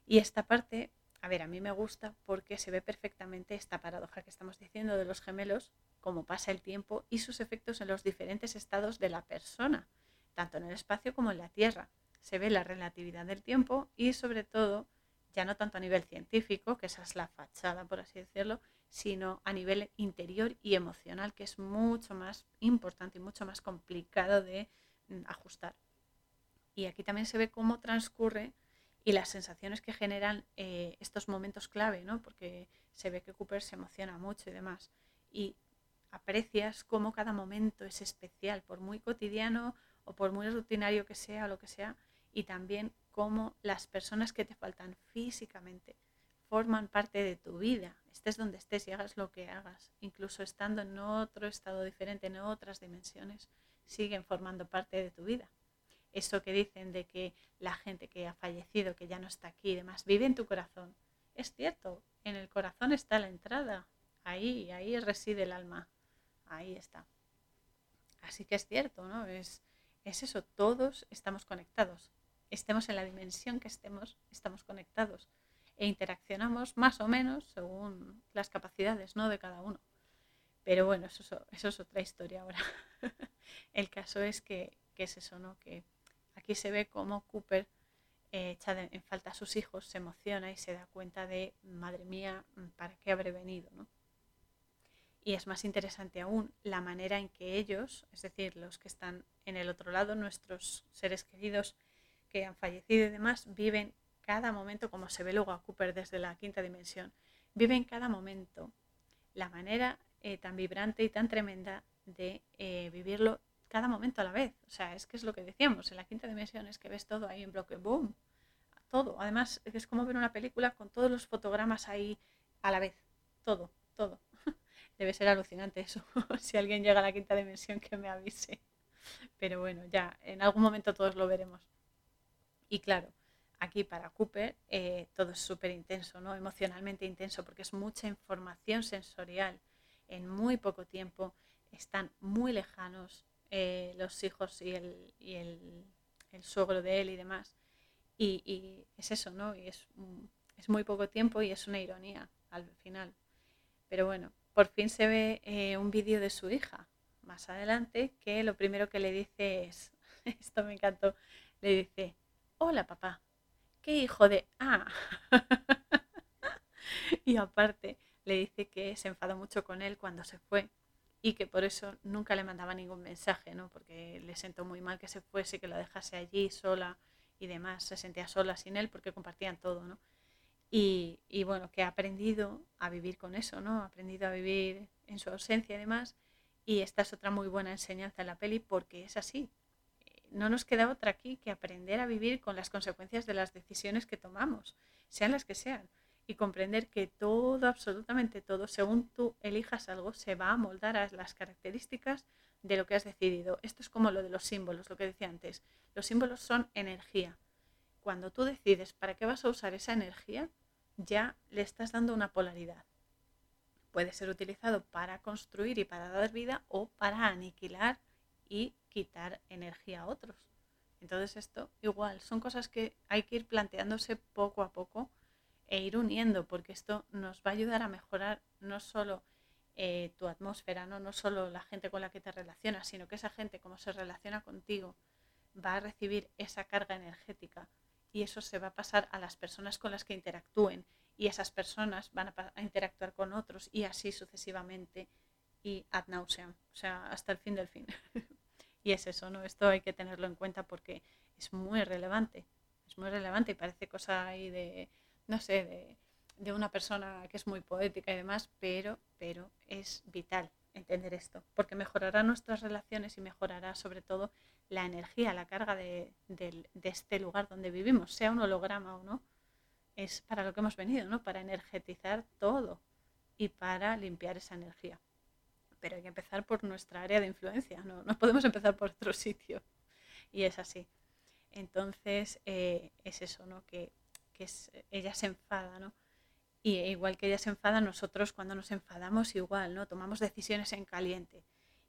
Y esta parte, a ver, a mí me gusta porque se ve perfectamente esta paradoja que estamos diciendo de los gemelos, cómo pasa el tiempo y sus efectos en los diferentes estados de la persona, tanto en el espacio como en la Tierra. Se ve la relatividad del tiempo y sobre todo, ya no tanto a nivel científico, que esa es la fachada, por así decirlo, sino a nivel interior y emocional, que es mucho más importante y mucho más complicado de mm, ajustar. Y aquí también se ve cómo transcurre y las sensaciones que generan eh, estos momentos clave, ¿no? porque se ve que Cooper se emociona mucho y demás. Y aprecias cómo cada momento es especial, por muy cotidiano o por muy rutinario que sea o lo que sea, y también cómo las personas que te faltan físicamente forman parte de tu vida, estés donde estés y hagas lo que hagas, incluso estando en otro estado diferente, en otras dimensiones, siguen formando parte de tu vida. Eso que dicen de que la gente que ha fallecido, que ya no está aquí y demás, vive en tu corazón. Es cierto, en el corazón está la entrada, ahí, ahí reside el alma ahí está. Así que es cierto, ¿no? Es, es eso, todos estamos conectados. Estemos en la dimensión que estemos, estamos conectados. E interaccionamos más o menos según las capacidades ¿no? de cada uno. Pero bueno, eso, es otra historia ahora. <laughs> El caso es que, que, es eso, ¿no? Que aquí se ve cómo Cooper eh, echa en falta a sus hijos, se emociona y se da cuenta de, madre mía, ¿para qué habré venido? ¿no? Y es más interesante aún la manera en que ellos, es decir, los que están en el otro lado, nuestros seres queridos que han fallecido y demás, viven cada momento, como se ve luego a Cooper desde la quinta dimensión, viven cada momento la manera eh, tan vibrante y tan tremenda de eh, vivirlo cada momento a la vez. O sea, es que es lo que decíamos, en la quinta dimensión es que ves todo ahí en bloque, boom, todo. Además, es como ver una película con todos los fotogramas ahí a la vez, todo, todo. <laughs> Debe ser alucinante eso. <laughs> si alguien llega a la quinta dimensión, que me avise. Pero bueno, ya en algún momento todos lo veremos. Y claro, aquí para Cooper eh, todo es súper intenso, ¿no? emocionalmente intenso, porque es mucha información sensorial en muy poco tiempo. Están muy lejanos eh, los hijos y, el, y el, el, suegro de él y demás. Y, y es eso, ¿no? Y es, es muy poco tiempo y es una ironía al final. Pero bueno, por fin se ve eh, un vídeo de su hija más adelante que lo primero que le dice es, <laughs> esto me encantó, le dice, hola papá, ¿qué hijo de... Ah. <laughs> y aparte le dice que se enfadó mucho con él cuando se fue y que por eso nunca le mandaba ningún mensaje, ¿no? Porque le sentó muy mal que se fuese, que lo dejase allí sola y demás, se sentía sola sin él porque compartían todo, ¿no? Y, y, bueno, que ha aprendido a vivir con eso, ¿no? Ha aprendido a vivir en su ausencia y demás. Y esta es otra muy buena enseñanza en la peli porque es así. No nos queda otra aquí que aprender a vivir con las consecuencias de las decisiones que tomamos, sean las que sean y comprender que todo, absolutamente todo, según tú elijas algo, se va a moldar a las características de lo que has decidido. Esto es como lo de los símbolos, lo que decía antes. Los símbolos son energía. Cuando tú decides para qué vas a usar esa energía, ya le estás dando una polaridad. Puede ser utilizado para construir y para dar vida o para aniquilar y quitar energía a otros. Entonces esto igual son cosas que hay que ir planteándose poco a poco e ir uniendo, porque esto nos va a ayudar a mejorar no solo eh, tu atmósfera, ¿no? no solo la gente con la que te relacionas, sino que esa gente, como se relaciona contigo, va a recibir esa carga energética y eso se va a pasar a las personas con las que interactúen y esas personas van a, a interactuar con otros y así sucesivamente y ad nauseam, o sea, hasta el fin del fin. <laughs> y es eso, ¿no? Esto hay que tenerlo en cuenta porque es muy relevante, es muy relevante y parece cosa ahí de no sé, de, una persona que es muy poética y demás, pero, pero es vital entender esto, porque mejorará nuestras relaciones y mejorará sobre todo la energía, la carga de, este lugar donde vivimos, sea un holograma o no, es para lo que hemos venido, ¿no? Para energetizar todo y para limpiar esa energía. Pero hay que empezar por nuestra área de influencia, no, no podemos empezar por otro <laughs> sitio. Y es así. Entonces, eh, es eso, ¿no? Que es, ella se enfada, ¿no? Y igual que ella se enfada, nosotros cuando nos enfadamos igual, ¿no? Tomamos decisiones en caliente.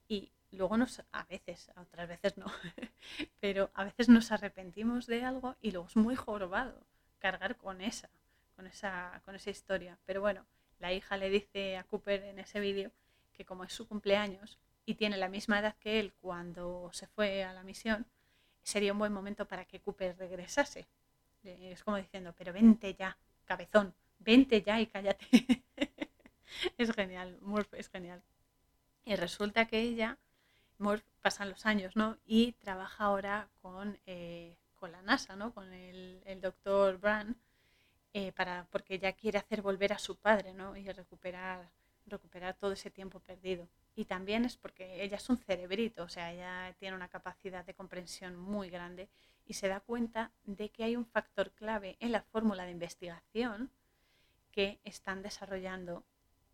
Y luego nos, a veces, otras veces no, <laughs> pero a veces nos arrepentimos de algo y luego es muy jorobado cargar con esa, con esa, con esa historia. Pero bueno, la hija le dice a Cooper en ese vídeo que como es su cumpleaños y tiene la misma edad que él cuando se fue a la misión, sería un buen momento para que Cooper regresase. Es como diciendo, pero vente ya, cabezón, vente ya y cállate. <laughs> es genial, Murph es genial. Y resulta que ella, Murph, pasan los años, ¿no? Y trabaja ahora con, eh, con la NASA, ¿no? Con el, el doctor Brand, eh, para, porque ella quiere hacer volver a su padre, ¿no? Y recuperar, recuperar todo ese tiempo perdido. Y también es porque ella es un cerebrito, o sea, ella tiene una capacidad de comprensión muy grande y se da cuenta de que hay un factor clave en la fórmula de investigación que están desarrollando,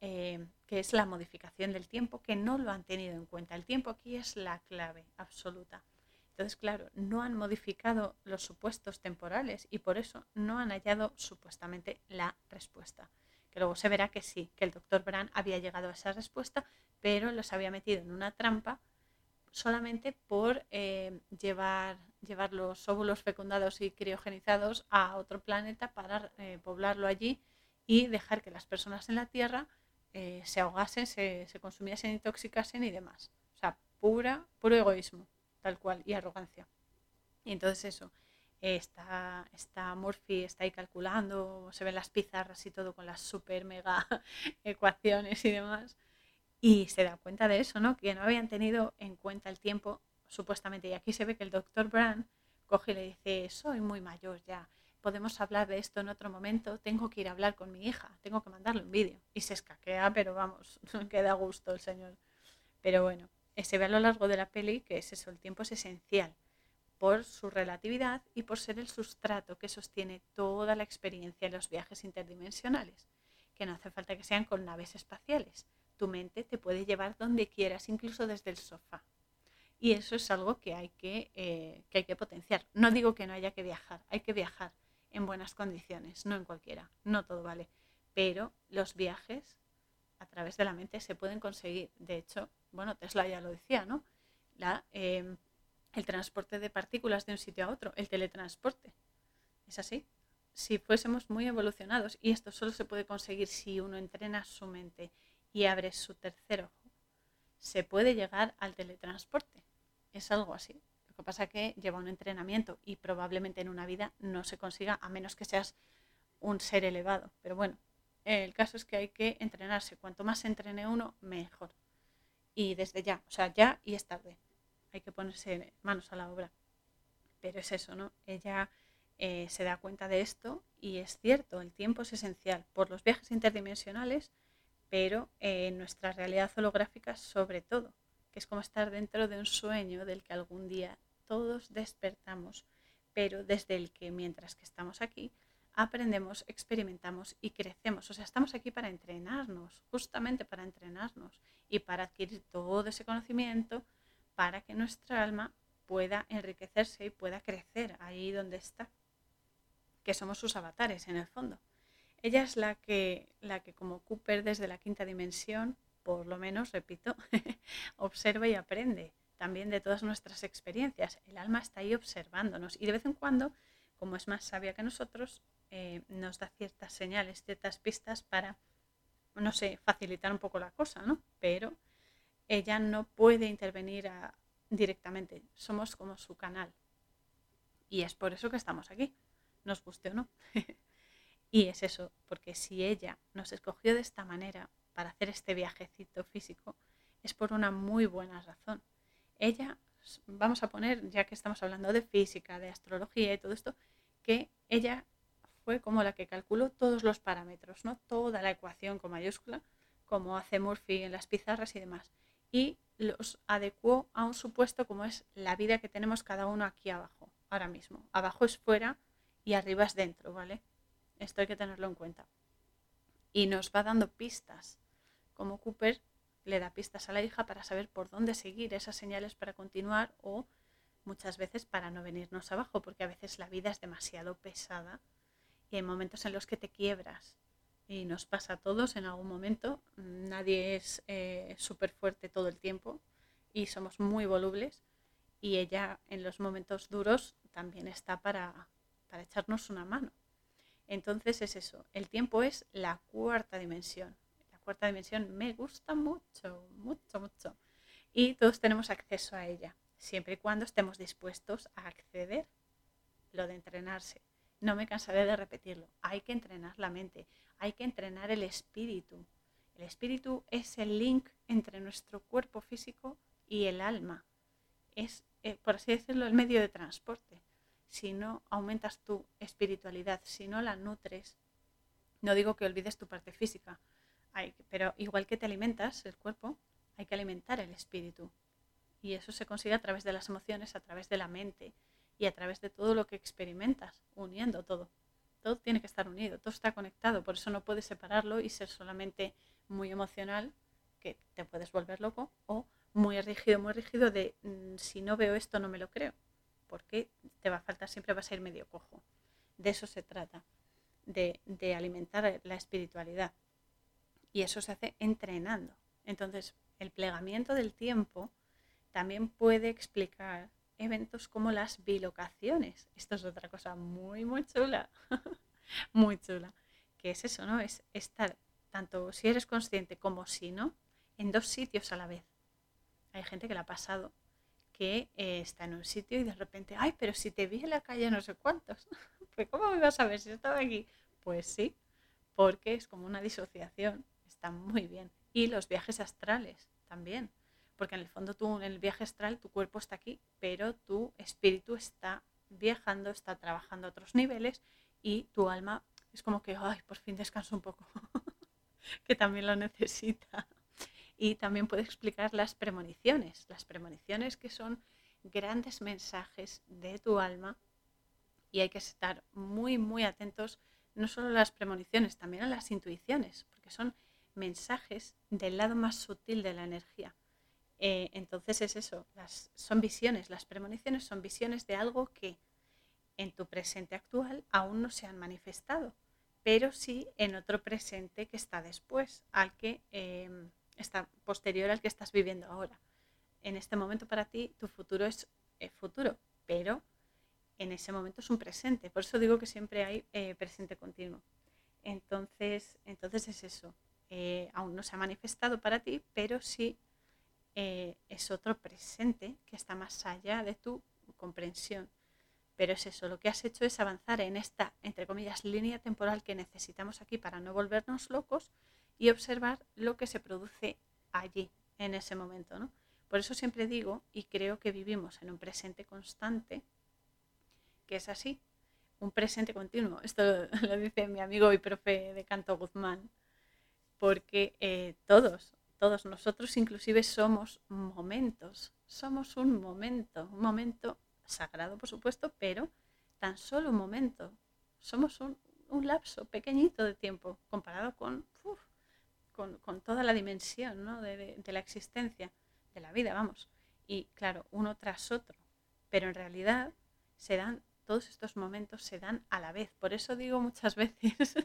eh, que es la modificación del tiempo, que no lo han tenido en cuenta. El tiempo aquí es la clave absoluta. Entonces, claro, no han modificado los supuestos temporales y por eso no han hallado supuestamente la respuesta. Que luego se verá que sí, que el doctor Brand había llegado a esa respuesta, pero los había metido en una trampa solamente por eh, llevar, llevar los óvulos fecundados y criogenizados a otro planeta para eh, poblarlo allí y dejar que las personas en la Tierra eh, se ahogasen, se, se consumiesen, intoxicasen y demás. O sea, pura, puro egoísmo, tal cual, y arrogancia. Y entonces eso, está, está Murphy, está ahí calculando, se ven las pizarras y todo con las super mega <laughs> ecuaciones y demás y se da cuenta de eso, ¿no? Que no habían tenido en cuenta el tiempo, supuestamente. Y aquí se ve que el doctor Brand coge y le dice, soy muy mayor ya, podemos hablar de esto en otro momento, tengo que ir a hablar con mi hija, tengo que mandarle un vídeo. Y se escaquea, pero vamos, <laughs> queda gusto el señor. Pero bueno, se ve a lo largo de la peli que es eso, el tiempo es esencial por su relatividad y por ser el sustrato que sostiene toda la experiencia de los viajes interdimensionales, que no hace falta que sean con naves espaciales, tu mente te puede llevar donde quieras, incluso desde el sofá. Y eso es algo que hay que, eh, que hay que potenciar. No digo que no haya que viajar, hay que viajar en buenas condiciones, no en cualquiera, no todo vale. Pero los viajes a través de la mente se pueden conseguir. De hecho, bueno, Tesla ya lo decía, ¿no? La, em, el transporte de partículas de un sitio a otro, el teletransporte. Es así. Si fuésemos muy evolucionados, y esto solo se puede conseguir si uno entrena su mente y abres su tercer ojo, se puede llegar al teletransporte. Es algo así. Lo que que pasa es que lleva un entrenamiento y probablemente en una vida no se consiga a menos que seas un ser elevado. Pero bueno, el caso es que hay que entrenarse. Cuanto más se entrene uno, mejor. Y desde ya, o sea, ya y es tarde. Hay que ponerse manos a la obra. Pero es eso, ¿no? Ella eh, se da cuenta de esto y es cierto, el tiempo es esencial por los viajes interdimensionales, pero en nuestra realidad holográfica sobre todo, que es como estar dentro de un sueño del que algún día todos despertamos, pero desde el que mientras que estamos aquí aprendemos, experimentamos y crecemos. O sea, estamos aquí para entrenarnos, justamente para entrenarnos y para adquirir todo ese conocimiento para que nuestra alma pueda enriquecerse y pueda crecer ahí donde está, que somos sus avatares en el fondo. Ella es la que, la que como Cooper desde la quinta dimensión, por lo menos, repito, <laughs> observa y aprende también de todas nuestras experiencias. El alma está ahí observándonos y de vez en cuando, como es más sabia que nosotros, eh, nos da ciertas señales, ciertas pistas para, no sé, facilitar un poco la cosa, ¿no? Pero ella no puede intervenir directamente, somos como su canal. Y es por eso que estamos aquí, nos guste o no. <laughs> y es eso, porque si ella nos escogió de esta manera para hacer este viajecito físico, es por una muy buena razón. Ella, vamos a poner, ya que estamos hablando de física, de astrología y todo esto, que ella fue como la que calculó todos los parámetros, ¿no? Toda la ecuación con mayúscula, como hace Murphy en las pizarras y demás. Y los adecuó a un supuesto como es la vida que tenemos cada uno aquí abajo, ahora mismo. Abajo es fuera y arriba es dentro, ¿vale? Esto hay que tenerlo en cuenta. Y nos va dando pistas, como Cooper le da pistas a la hija para saber por dónde seguir esas señales para continuar o muchas veces para no venirnos abajo, porque a veces la vida es demasiado pesada y hay momentos en los que te quiebras. Y nos pasa a todos en algún momento. Nadie es eh, súper fuerte todo el tiempo y somos muy volubles. Y ella en los momentos duros también está para, para echarnos una mano. Entonces es eso. El tiempo es la cuarta dimensión. La cuarta dimensión me gusta mucho, mucho, mucho. Y todos tenemos acceso a ella, siempre y cuando estemos dispuestos a acceder. Lo de entrenarse no me cansaré de repetirlo. Hay que entrenar la mente, hay que entrenar el espíritu. El espíritu es el link entre nuestro cuerpo físico y el alma. Es, eh, por así decirlo, el medio de transporte. Si no aumentas tu espiritualidad, si no la nutres, no digo que olvides tu parte física, pero igual que te alimentas el cuerpo, hay que alimentar el espíritu. Y eso se consigue a través de las emociones, a través de la mente, y a través de todo lo que experimentas, uniendo todo. Todo tiene que estar unido, todo está conectado, por eso no puedes separarlo y ser solamente muy emocional, que te puedes volver loco, o muy rígido, muy rígido de mm, si no veo esto no me lo creo, porque te va a faltar, siempre vas a ir medio cojo. De eso se trata, de, de alimentar la espiritualidad. Y eso se hace entrenando. Entonces, el plegamiento del tiempo también puede explicar eventos como las bilocaciones. Esto es otra cosa muy, muy chula, <laughs> muy chula. Que es eso, ¿no? Es estar, tanto si eres consciente como si no, en dos sitios a la vez. Hay gente que le ha pasado que eh, está en un sitio y de repente, ay, pero si te vi en la calle no sé cuántos, <laughs> pues ¿cómo me vas a ver si estaba aquí? Pues sí, porque es como una disociación, está muy bien. Y los viajes astrales también porque en el fondo tú en el viaje astral tu cuerpo está aquí, pero tu espíritu está viajando, está trabajando a otros niveles y tu alma es como que, ay, por fin descanso un poco, <laughs> que también lo necesita. Y también puede explicar las premoniciones, las premoniciones que son grandes mensajes de tu alma y hay que estar muy, muy atentos no solo a las premoniciones, también a las intuiciones, porque son mensajes del lado más sutil de la energía. Eh, entonces es eso, las, son visiones, las premoniciones son visiones de algo que en tu presente actual aún no se han manifestado, pero sí en otro presente que está después, al que em, está posterior al que estás viviendo ahora. En este momento para ti tu futuro es eh, futuro, pero en ese momento es un presente. Por eso digo que siempre hay eh, presente continuo. Entonces, entonces es eso. aún no se ha manifestado para ti, pero sí eh, es otro presente que está más allá de tu comprensión. Pero es eso, lo que has hecho es avanzar en esta, entre comillas, línea temporal que necesitamos aquí para no volvernos locos y observar lo que se produce allí, en ese momento. ¿no? Por eso siempre digo, y creo que vivimos en un presente constante, que es así, un presente continuo. <laughs> Esto lo, dice mi amigo y profe de canto Guzmán, porque eh, todos, todos nosotros inclusive somos momentos, somos un momento, un momento sagrado por supuesto, pero tan solo un momento. Somos un, lapso pequeñito de tiempo comparado con, con, toda la dimensión de, la existencia, de la vida, vamos. Y claro, uno tras otro. Pero en realidad se dan, todos estos momentos se dan a la vez. Por eso digo muchas <laughs> veces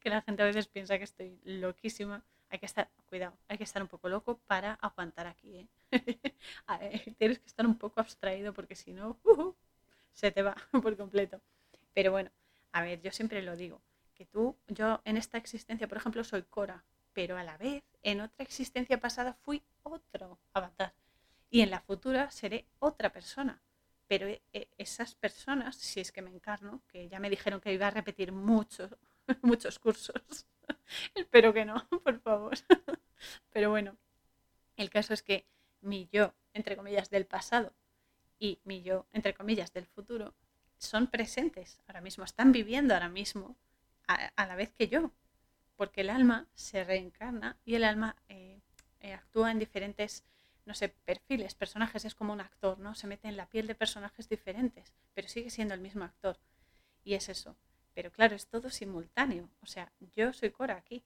que la gente a veces piensa que estoy loquísima hay que estar, cuidado, hay que estar un poco loco para aguantar aquí. ¿eh? <laughs> tienes que estar un poco abstraído porque si no, se te va <laughs> por completo. Pero bueno, a ver, yo siempre lo digo, que tú, yo en esta existencia, por ejemplo, soy Cora, pero a la vez, en otra existencia pasada fui otro avatar. Y en la futura seré otra persona. Pero eh, eh, esas personas, si es que me encarno, que ya me dijeron que iba a repetir muchos, <laughs> muchos cursos, <laughs> Espero que no, <laughs> por favor. Pero bueno, el caso es que mi yo, entre comillas, del pasado y mi yo, entre comillas, del futuro, son presentes ahora mismo, están viviendo ahora mismo a, la vez que yo, porque el alma se reencarna y el alma eh, eh, actúa en diferentes, no sé, perfiles, personajes, es como un actor, ¿no? Se mete en la piel de personajes diferentes, pero sigue siendo el mismo actor. Y es eso, pero claro, es todo simultáneo. O sea, yo soy Cora aquí,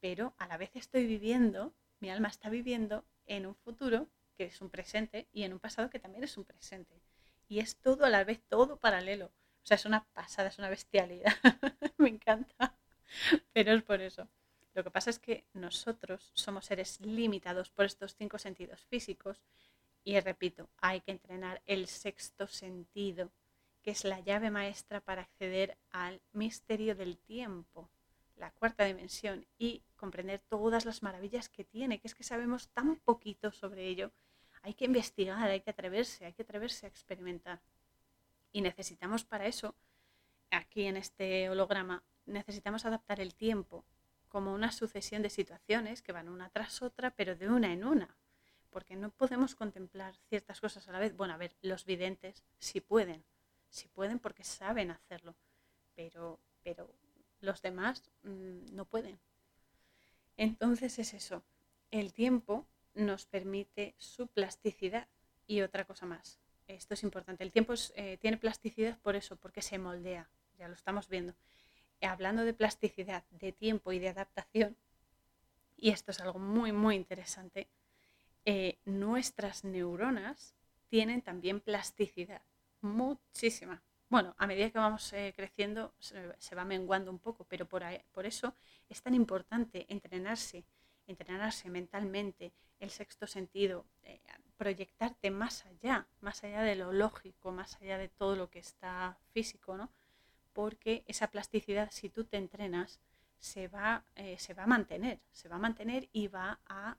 pero a la vez estoy viviendo, mi alma está viviendo en un futuro que es un presente y en un pasado que también es un presente. Y es todo a la vez, todo paralelo. O sea, es una pasada, es una bestialidad. <laughs> Me encanta. <laughs> Pero es por eso. Lo que pasa es que nosotros somos seres limitados por estos cinco sentidos físicos y repito, hay que entrenar el sexto sentido que es la llave maestra para acceder al misterio del tiempo, la cuarta dimensión, y comprender todas las maravillas que tiene, que es que sabemos tan poquito sobre ello. Hay que investigar, hay que atreverse, hay que atreverse a experimentar. Y necesitamos para eso, aquí en este holograma, necesitamos adaptar el tiempo como una sucesión de situaciones que van una tras otra, pero de una en una, porque no podemos contemplar ciertas cosas a la vez. Bueno, a ver, los videntes sí pueden, si pueden porque saben hacerlo, pero, pero los demás mm, no pueden. Entonces es eso, el tiempo nos permite su plasticidad y otra cosa más. Esto es importante. El tiempo eh, tiene plasticidad por eso, porque se moldea, ya lo estamos viendo. Hablando de plasticidad, de tiempo y de adaptación, y esto es algo muy, muy interesante, eh, nuestras neuronas tienen también plasticidad muchísima. Bueno, a medida que vamos eh, creciendo se, va menguando un poco, pero por, por eso es tan importante entrenarse, entrenarse mentalmente, el sexto sentido, eh, proyectarte más allá, más allá de lo lógico, más allá de todo lo que está físico, ¿no? Porque esa plasticidad, si tú te entrenas, se va, eh, se va a mantener, se va a mantener y va a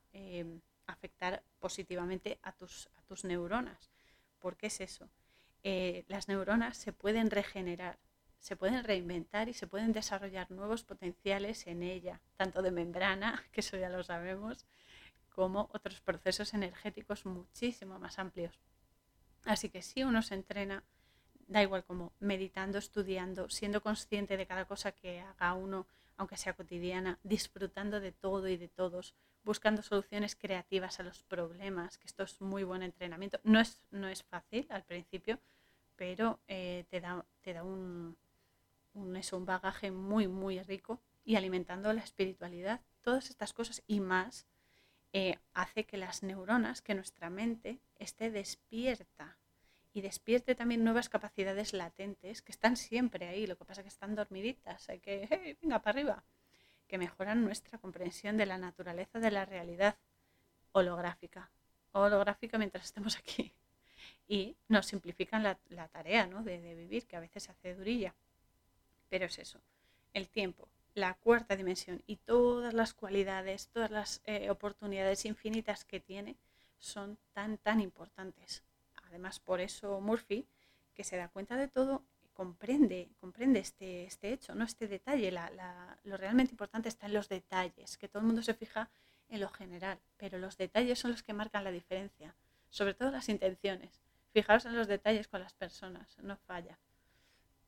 afectar positivamente a tus, a tus neuronas. ¿Por qué es eso? Eh, las neuronas se pueden regenerar, se pueden reinventar y se pueden desarrollar nuevos potenciales en ella, tanto de membrana, <laughs> que eso ya lo sabemos, como otros procesos energéticos muchísimo más amplios. Así que si uno se entrena, da igual como meditando, estudiando, siendo consciente de cada cosa que haga uno, aunque sea cotidiana, disfrutando de todo y de todos, buscando soluciones creativas a los problemas, que esto es muy buen entrenamiento. No es, no es fácil al principio, pero eh, te da, te da un, un, bagaje muy, muy rico y alimentando la espiritualidad, todas estas cosas y más, eh, hace que las neuronas, que nuestra mente esté despierta y despierte también nuevas capacidades latentes que están siempre ahí, lo que pasa es que están dormiditas, hay que, venga para arriba, que mejoran nuestra comprensión de la naturaleza de la realidad holográfica, holográfica mientras estemos aquí y nos simplifican la, tarea de, vivir, que a veces hace durilla. Pero es eso, el tiempo, la cuarta dimensión y todas las cualidades, todas las eh, oportunidades infinitas que tiene son tan, tan importantes. Además por eso Murphy, que se da cuenta de todo, comprende, comprende este, este hecho, ¿no? este detalle. lo realmente importante está en los detalles, que todo el mundo se fija en lo general, pero los detalles son los que marcan la diferencia, sobre todo las intenciones. Fijaos en los detalles con las personas, no falla.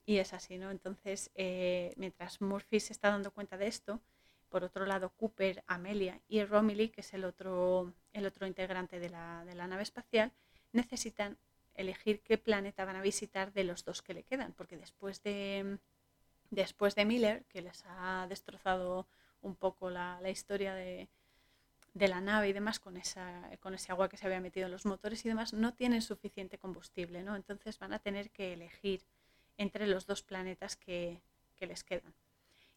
Y es así, ¿no? Entonces, eh, mientras Murphy se está dando cuenta de esto, por otro lado, Cooper, Amelia y Romilly, que es el otro, el otro integrante de la, de la nave espacial, necesitan elegir qué planeta van a visitar de los dos que le quedan, porque después de, después de Miller, que les ha destrozado un poco la, historia de, la nave y demás con, esa, con ese agua que se había metido en los motores y demás, no tienen suficiente combustible, ¿no? Entonces van a tener que elegir entre los dos planetas que, les quedan.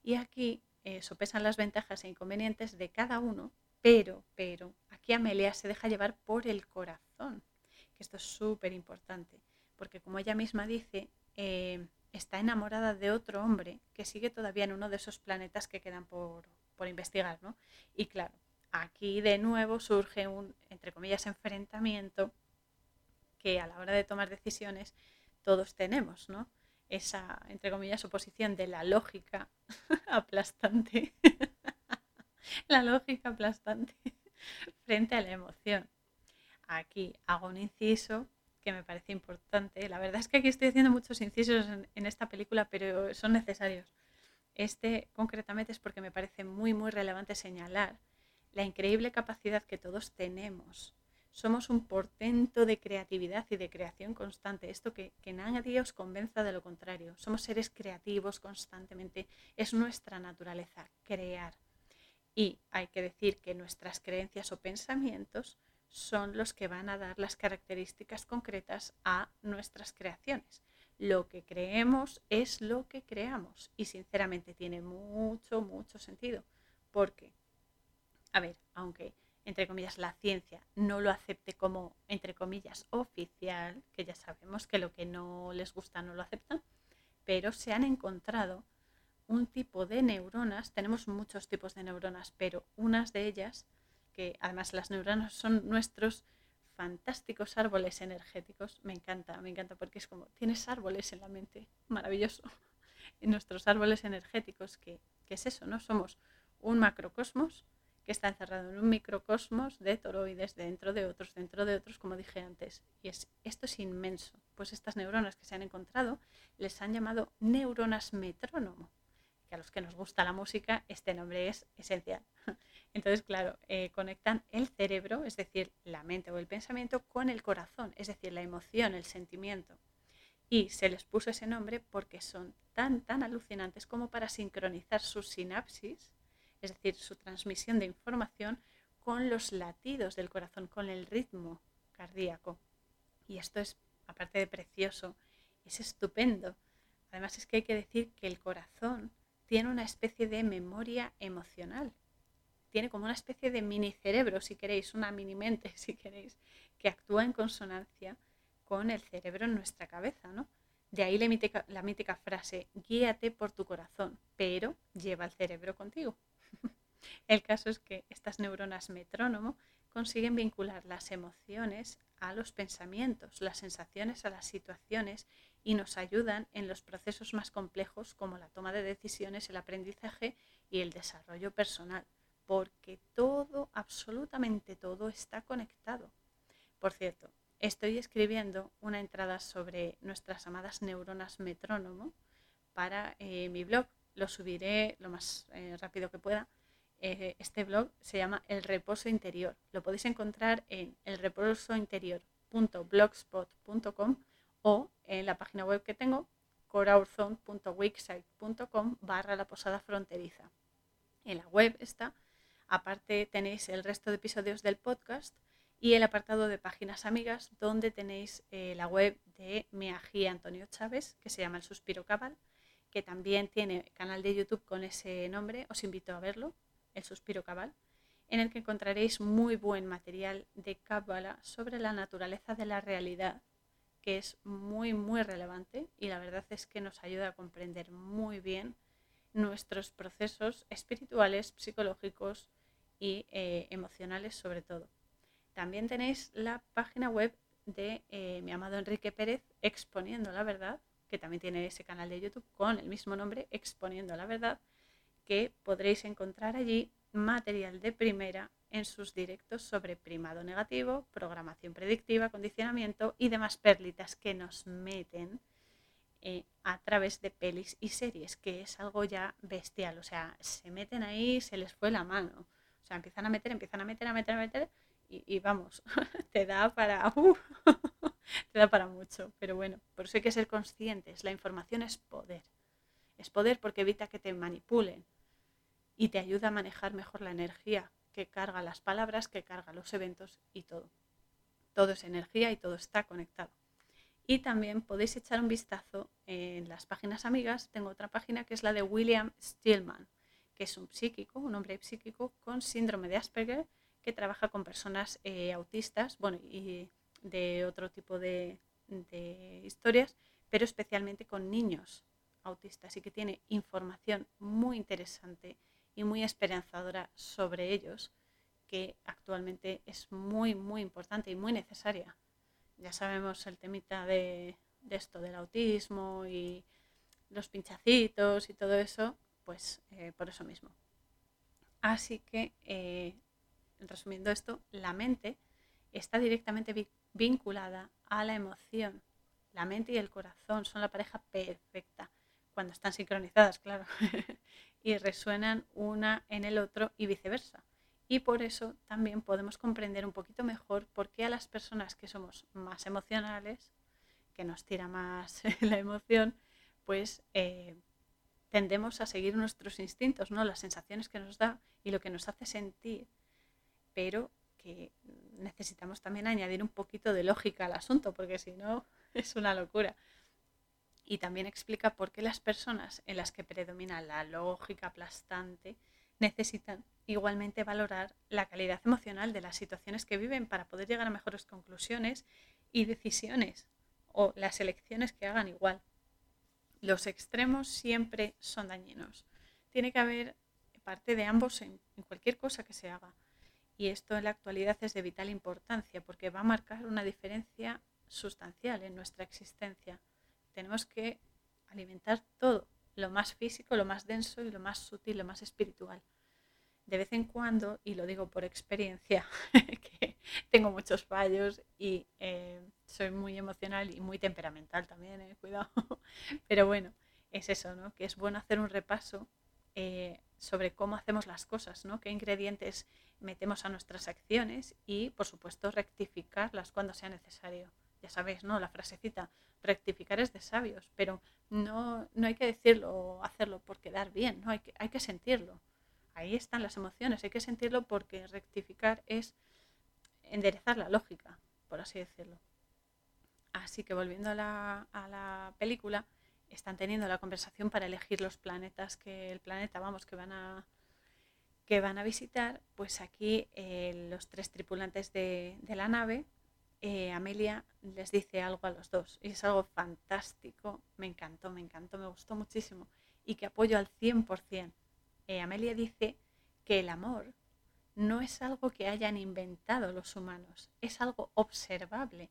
Y aquí eh, sopesan las ventajas e inconvenientes de cada uno, pero, pero, aquí Amelia se deja llevar por el corazón esto es súper importante, porque como ella misma dice, eh, está enamorada de otro hombre que sigue todavía en uno de esos planetas que quedan por, investigar, ¿no? Y claro, aquí de nuevo surge un, entre comillas, enfrentamiento que a la hora de tomar decisiones todos tenemos, ¿no? Esa, entre comillas, oposición de la lógica <laughs> aplastante, <laughs> la lógica aplastante frente a la emoción aquí hago un inciso que me parece importante. La verdad es que aquí estoy haciendo muchos incisos en, esta película, pero son necesarios. Este concretamente es porque me parece muy, muy relevante señalar la increíble capacidad que todos tenemos. Somos un portento de creatividad y de creación constante. Esto que, que nadie os convenza de lo contrario. Somos seres creativos constantemente. Es nuestra naturaleza, crear. Y hay que decir que nuestras creencias o pensamientos son los que van a dar las características concretas a nuestras creaciones. Lo que creemos es lo que creamos y sinceramente tiene mucho, mucho sentido porque, a ver, aunque entre comillas la ciencia no lo acepte como entre comillas oficial, que ya sabemos que lo que no les gusta no lo aceptan, pero se han encontrado un tipo de neuronas, tenemos muchos tipos de neuronas, pero unas de ellas que además las neuronas son nuestros fantásticos árboles energéticos. Me encanta, me encanta porque es como, tienes árboles en la mente, maravilloso. <laughs> En nuestros árboles energéticos, que, es eso, ¿no? Somos un macrocosmos que está encerrado en un microcosmos de toroides dentro de otros, dentro de otros, como dije antes. Y es, esto es inmenso. Pues estas neuronas que se han encontrado les han llamado neuronas metrónomo, que a los que nos gusta la música este nombre es esencial. <laughs> Entonces, claro, eh, conectan el cerebro, es decir, la mente o el pensamiento, con el corazón, es decir, la emoción, el sentimiento. Y se les puso ese nombre porque son tan, tan alucinantes como para sincronizar sus sinapsis, es decir, su transmisión de información, con los latidos del corazón, con el ritmo cardíaco. Y esto es, aparte de precioso, es estupendo. Además es que hay que decir que el corazón tiene una especie de memoria emocional tiene como una especie de mini cerebro, si queréis, una mini mente, <laughs> si queréis, que actúa en consonancia con el cerebro en nuestra cabeza, ¿no? De ahí la mítica, la mítica frase, guíate por tu corazón, pero lleva el cerebro contigo. <laughs> el caso es que estas neuronas metrónomo consiguen vincular las emociones a los pensamientos, las sensaciones a las situaciones y nos ayudan en los procesos más complejos como la toma de decisiones, el aprendizaje y el desarrollo personal porque todo, absolutamente todo está conectado. Por cierto, estoy escribiendo una entrada sobre nuestras amadas neuronas metrónomo para eh, mi blog. Lo subiré lo más eh, rápido que pueda. Eh, este blog se llama El Reposo Interior. Lo podéis encontrar en elreposointerior.blogspot.com o en la página web que tengo, coraurzone.wixsite.com barra la posada fronteriza. En la web está Aparte tenéis el resto de episodios del podcast y el apartado de páginas amigas donde tenéis eh, la web de mi Antonio Chávez que se llama El Suspiro Cabal, que también tiene canal de YouTube con ese nombre, os invito a verlo, El Suspiro Cabal, en el que encontraréis muy buen material de Cábala sobre la naturaleza de la realidad, que es muy, muy relevante y la verdad es que nos ayuda a comprender muy bien nuestros procesos espirituales, psicológicos, y eh, emocionales sobre todo. También tenéis la página web de eh, mi amado Enrique Pérez, Exponiendo la Verdad, que también tiene ese canal de YouTube con el mismo nombre, Exponiendo la Verdad, que podréis encontrar allí material de primera en sus directos sobre primado negativo, programación predictiva, condicionamiento y demás perlitas que nos meten eh, a través de pelis y series, que es algo ya bestial. O sea, se meten ahí, se les fue la mano. O sea, empiezan a meter, empiezan a meter, a meter, a meter y, vamos, <laughs> te da para... <laughs> Uh, te da para mucho. Pero bueno, por eso hay que ser conscientes. La información es poder. Es poder porque evita que te manipulen y te ayuda a manejar mejor la energía que carga las palabras, que carga los eventos y todo. Todo es energía y todo está conectado. Y también podéis echar un vistazo en las páginas amigas. Tengo otra página que es la de William Stillman, que es un psíquico, un hombre psíquico con síndrome de Asperger, que trabaja con personas eh, autistas, bueno, y de otro tipo de, de historias, pero especialmente con niños autistas y que tiene información muy interesante y muy esperanzadora sobre ellos, que actualmente es muy, muy importante y muy necesaria ya sabemos el temita de, esto del autismo y los pinchacitos y todo eso, pues eh, por eso mismo. Así que, eh, resumiendo esto, la mente está directamente vinculada a la emoción. La mente y el corazón son la pareja perfecta, cuando están sincronizadas, claro, <laughs> y resuenan una en el otro y viceversa y por eso también podemos comprender un poquito mejor por qué a las personas que somos más emocionales, que nos tira más <laughs> la emoción, pues eh, tendemos a seguir nuestros instintos, ¿no? las sensaciones que nos da y lo que nos hace sentir, pero que necesitamos también añadir un poquito de lógica al asunto, porque si no <laughs> es una locura. Y también explica por qué las personas en las que predomina la lógica aplastante necesitan igualmente valorar la calidad emocional de las situaciones que viven para poder llegar a mejores conclusiones y decisiones o las elecciones que hagan igual. Los extremos siempre son dañinos. Tiene que haber parte de ambos en, cualquier cosa que se haga. Y esto en la actualidad es de vital importancia porque va a marcar una diferencia sustancial en nuestra existencia. Tenemos que alimentar todo, lo más físico, lo más denso y lo más sutil, lo más espiritual de vez en cuando, y lo digo por experiencia, <laughs> que tengo muchos fallos y eh, soy muy emocional y muy temperamental también, eh, cuidado. <laughs> Pero bueno, es eso, ¿no? Que es bueno hacer un repaso eh, sobre cómo hacemos las cosas, ¿no? Qué ingredientes metemos a nuestras acciones y, por supuesto, rectificarlas cuando sea necesario. Ya sabéis, ¿no? La frasecita, rectificar es de sabios, pero no, no hay que decirlo o hacerlo por quedar bien, ¿no? Hay que, hay que sentirlo ahí están las emociones, hay que sentirlo porque rectificar es enderezar la lógica, por así decirlo. Así que volviendo a la, película, están teniendo la conversación para elegir los planetas que el planeta, vamos, que van a que van a visitar, pues aquí eh, los tres tripulantes de, la nave, eh, Amelia les dice algo a los dos y es algo fantástico, me encantó, me encantó, me gustó muchísimo y que apoyo al 100%. Eh, Amelia dice que el amor no es algo que hayan inventado los humanos, es algo observable,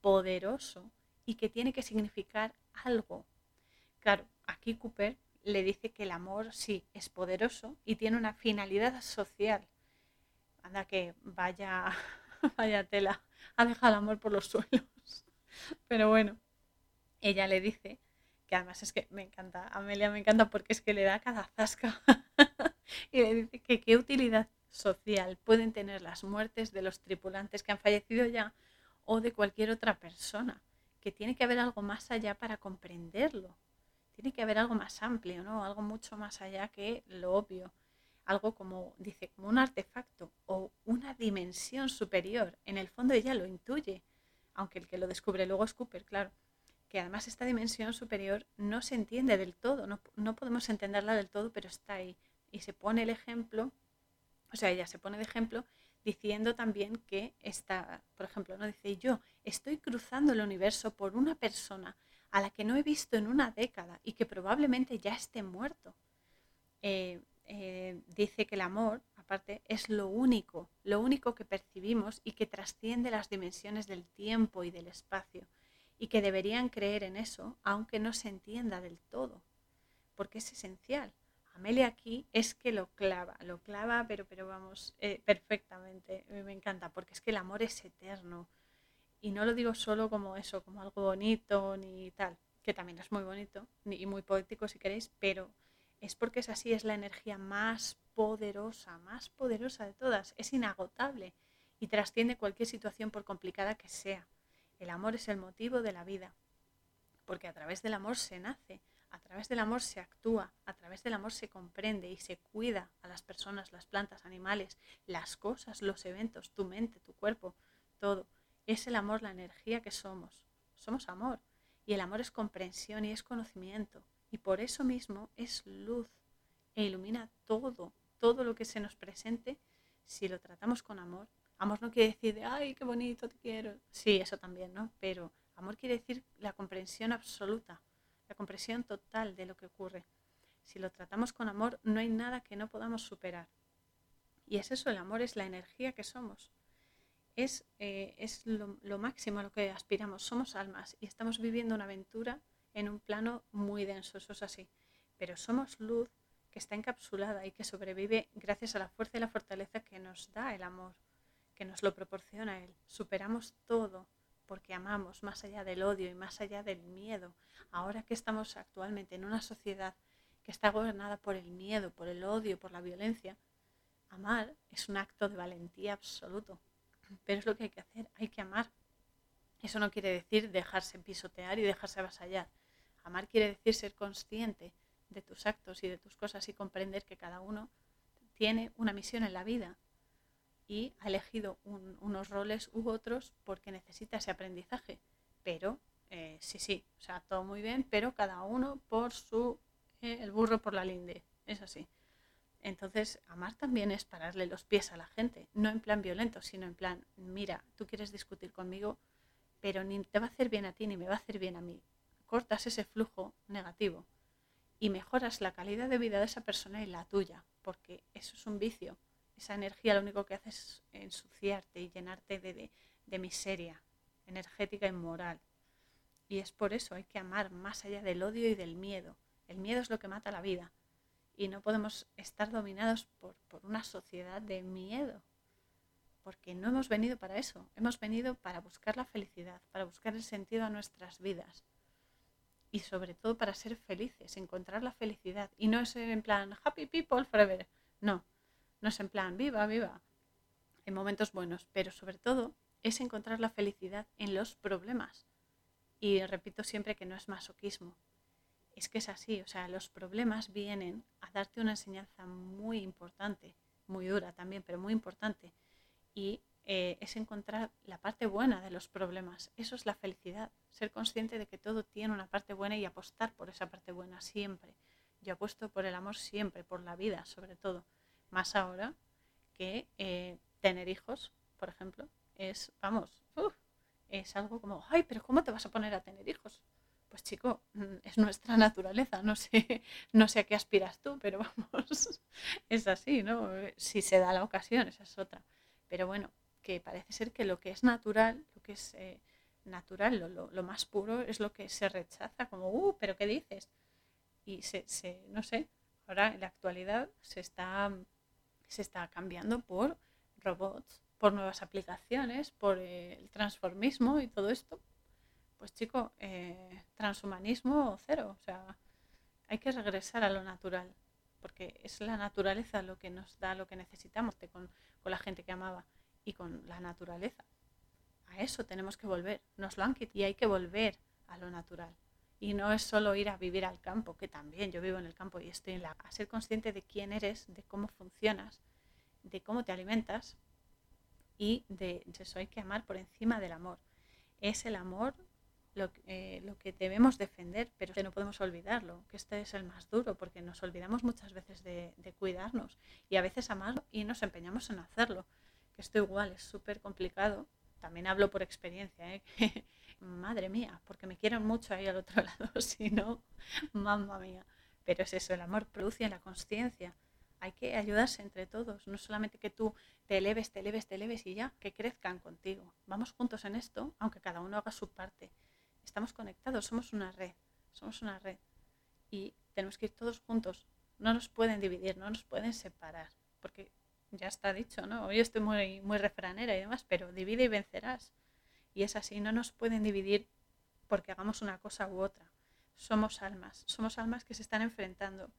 poderoso y que tiene que significar algo. Claro, aquí Cooper le dice que el amor sí es poderoso y tiene una finalidad social. Anda que vaya, <laughs> vaya tela, <laughs> ha dejado el amor por los suelos. <laughs> Pero bueno, ella le dice que además es que me encanta, Amelia me encanta porque es que le da cada zasca <laughs> y le dice que qué utilidad social pueden tener las muertes de los tripulantes que han fallecido ya o de cualquier otra persona, que tiene que haber algo más allá para comprenderlo, tiene que haber algo más amplio, ¿no? Algo mucho más allá que lo obvio, algo como dice, como un artefacto o dimensión superior. En el fondo ella lo intuye, aunque el que lo descubre luego es Cooper, claro que además esta dimensión superior no se entiende del todo, no, podemos entenderla del todo, pero está ahí. Y se pone el ejemplo, o sea, ella se pone de ejemplo diciendo también que está, por ejemplo, no dice yo estoy cruzando el universo por una persona a la que no he visto en una década y que probablemente ya esté muerto. Eh, eh, dice que el amor, es lo único, lo único que percibimos y que trasciende las dimensiones del tiempo y del espacio, y que deberían creer en eso, aunque no se entienda del todo, porque es esencial. Amelia aquí es que lo clava, lo clava, pero, pero vamos, eh, perfectamente, me encanta, porque es que el amor es eterno. Y no lo digo solo como eso, como algo bonito ni tal, que también es muy bonito y muy poético si queréis, pero es porque es así, es la energía más poderosa, más poderosa de todas, es inagotable y trasciende cualquier situación por complicada que sea. El amor es el motivo de la vida, porque a través del amor se nace, a través del amor se actúa, a través del amor se comprende y se cuida a las personas, las plantas, animales, las cosas, los eventos, tu mente, tu cuerpo, todo. Es el amor la energía que somos. Somos amor. Y el amor es comprensión y es conocimiento. Y por eso mismo es luz e ilumina todo, todo lo que se nos presente si lo tratamos con amor. Amor no quiere decir, ay, qué bonito, te quiero. Sí, eso también, ¿no? Pero amor quiere decir la comprensión absoluta la comprensión total de lo que ocurre. Si lo tratamos con amor, no hay nada que no podamos superar. Y es eso, el amor es la energía que somos. Es, eh, es lo máximo a lo que aspiramos. Somos almas y estamos viviendo una aventura en un plano muy denso, eso es así. Pero somos luz que está encapsulada y que sobrevive gracias a la fuerza y la fortaleza que nos da el amor, que nos lo proporciona Él. Superamos todo, porque amamos más allá del odio y más allá del miedo. Ahora que estamos actualmente en una sociedad que está gobernada por el miedo, por el odio, por la violencia, amar es un acto de valentía absoluto. Pero es lo que hay que hacer, hay que amar. Eso no quiere decir dejarse pisotear y dejarse avasallar. Amar quiere decir ser consciente de tus actos y de tus cosas y comprender que cada uno tiene una misión en la vida y ha elegido unos roles u otros porque necesita ese aprendizaje. Pero, eh, sí, sí, o sea, todo muy bien, pero cada uno por su, eh, el burro por la linde, es así. Entonces, amar también es pararle los pies a la gente, no en plan violento, sino en plan, mira, tú quieres discutir conmigo, pero ni te va a hacer bien a ti ni me va a hacer bien a mí. Cortas ese flujo negativo y mejoras la calidad de vida de esa persona y la tuya, porque eso es un vicio esa energía lo único que hace es ensuciarte y llenarte de, de, miseria energética y moral. Y es por eso hay que amar más allá del odio y del miedo. El miedo es lo que mata la vida. Y no podemos estar dominados por, por, una sociedad de miedo. Porque no hemos venido para eso. Hemos venido para buscar la felicidad, para buscar el sentido a nuestras vidas. Y sobre todo para ser felices, encontrar la felicidad. Y no es en plan happy people forever. No, no es en plan, viva, viva, en momentos buenos, pero sobre todo es encontrar la felicidad en los problemas. Y repito siempre que no es masoquismo. Es que es así, o sea, los problemas vienen a darte una enseñanza muy importante, muy dura también, pero muy importante. Y eh, es encontrar la parte buena de los problemas. Eso es la felicidad, ser consciente de que todo tiene una parte buena y apostar por esa parte buena siempre. Yo apuesto por el amor siempre, por la vida sobre todo más ahora que eh, tener hijos, por ejemplo, es, vamos, es algo como, ay, pero ¿cómo te vas a poner a tener hijos? Pues chico, mm, es nuestra naturaleza, no sé, <laughs> no sé a qué aspiras tú, pero <laughs> vamos, es así, ¿no? Si se da la ocasión, esa es otra. Pero bueno, que parece ser que lo que es natural, lo que es eh, natural, lo, lo, más puro, es lo que se rechaza, como, uh, pero ¿qué dices? Y se, se no sé, ahora en la actualidad se está se está cambiando por robots, por nuevas aplicaciones, por el transformismo y todo esto. Pues chico, eh, transhumanismo cero. O sea, hay que regresar a lo natural, porque es la naturaleza lo que nos da lo que necesitamos con, con la gente que amaba y con la naturaleza. A eso tenemos que volver. Nos lo han quitado y hay que volver a lo natural. Y no es solo ir a vivir al campo, que también yo vivo en el campo y estoy en la... A ser consciente de quién eres, de cómo funcionas, de cómo te alimentas y de, eso hay que amar por encima del amor. Es el amor lo, eh, lo, que debemos defender, pero no podemos olvidarlo, que este es el más duro, porque nos olvidamos muchas veces de, de cuidarnos y a veces amarlo y nos empeñamos en hacerlo, esto igual es súper complicado. También hablo por experiencia, ¿eh? <laughs> madre mía, porque me quieren mucho ahí al otro <laughs> lado, si no, mamma mía. Pero es eso, el amor produce la conciencia. hay que ayudarse entre todos, no solamente que tú te eleves, te eleves, te eleves y ya, que crezcan contigo. Vamos juntos en esto, aunque cada uno haga su parte. Estamos conectados, somos una red, somos una red. Y tenemos que ir todos juntos. No nos pueden dividir, no nos pueden separar, porque ya está dicho, ¿no? Hoy estoy muy, muy refranera y demás, pero divide y vencerás. Y es así, no nos pueden dividir porque hagamos una cosa u otra. Somos almas, somos almas que se están enfrentando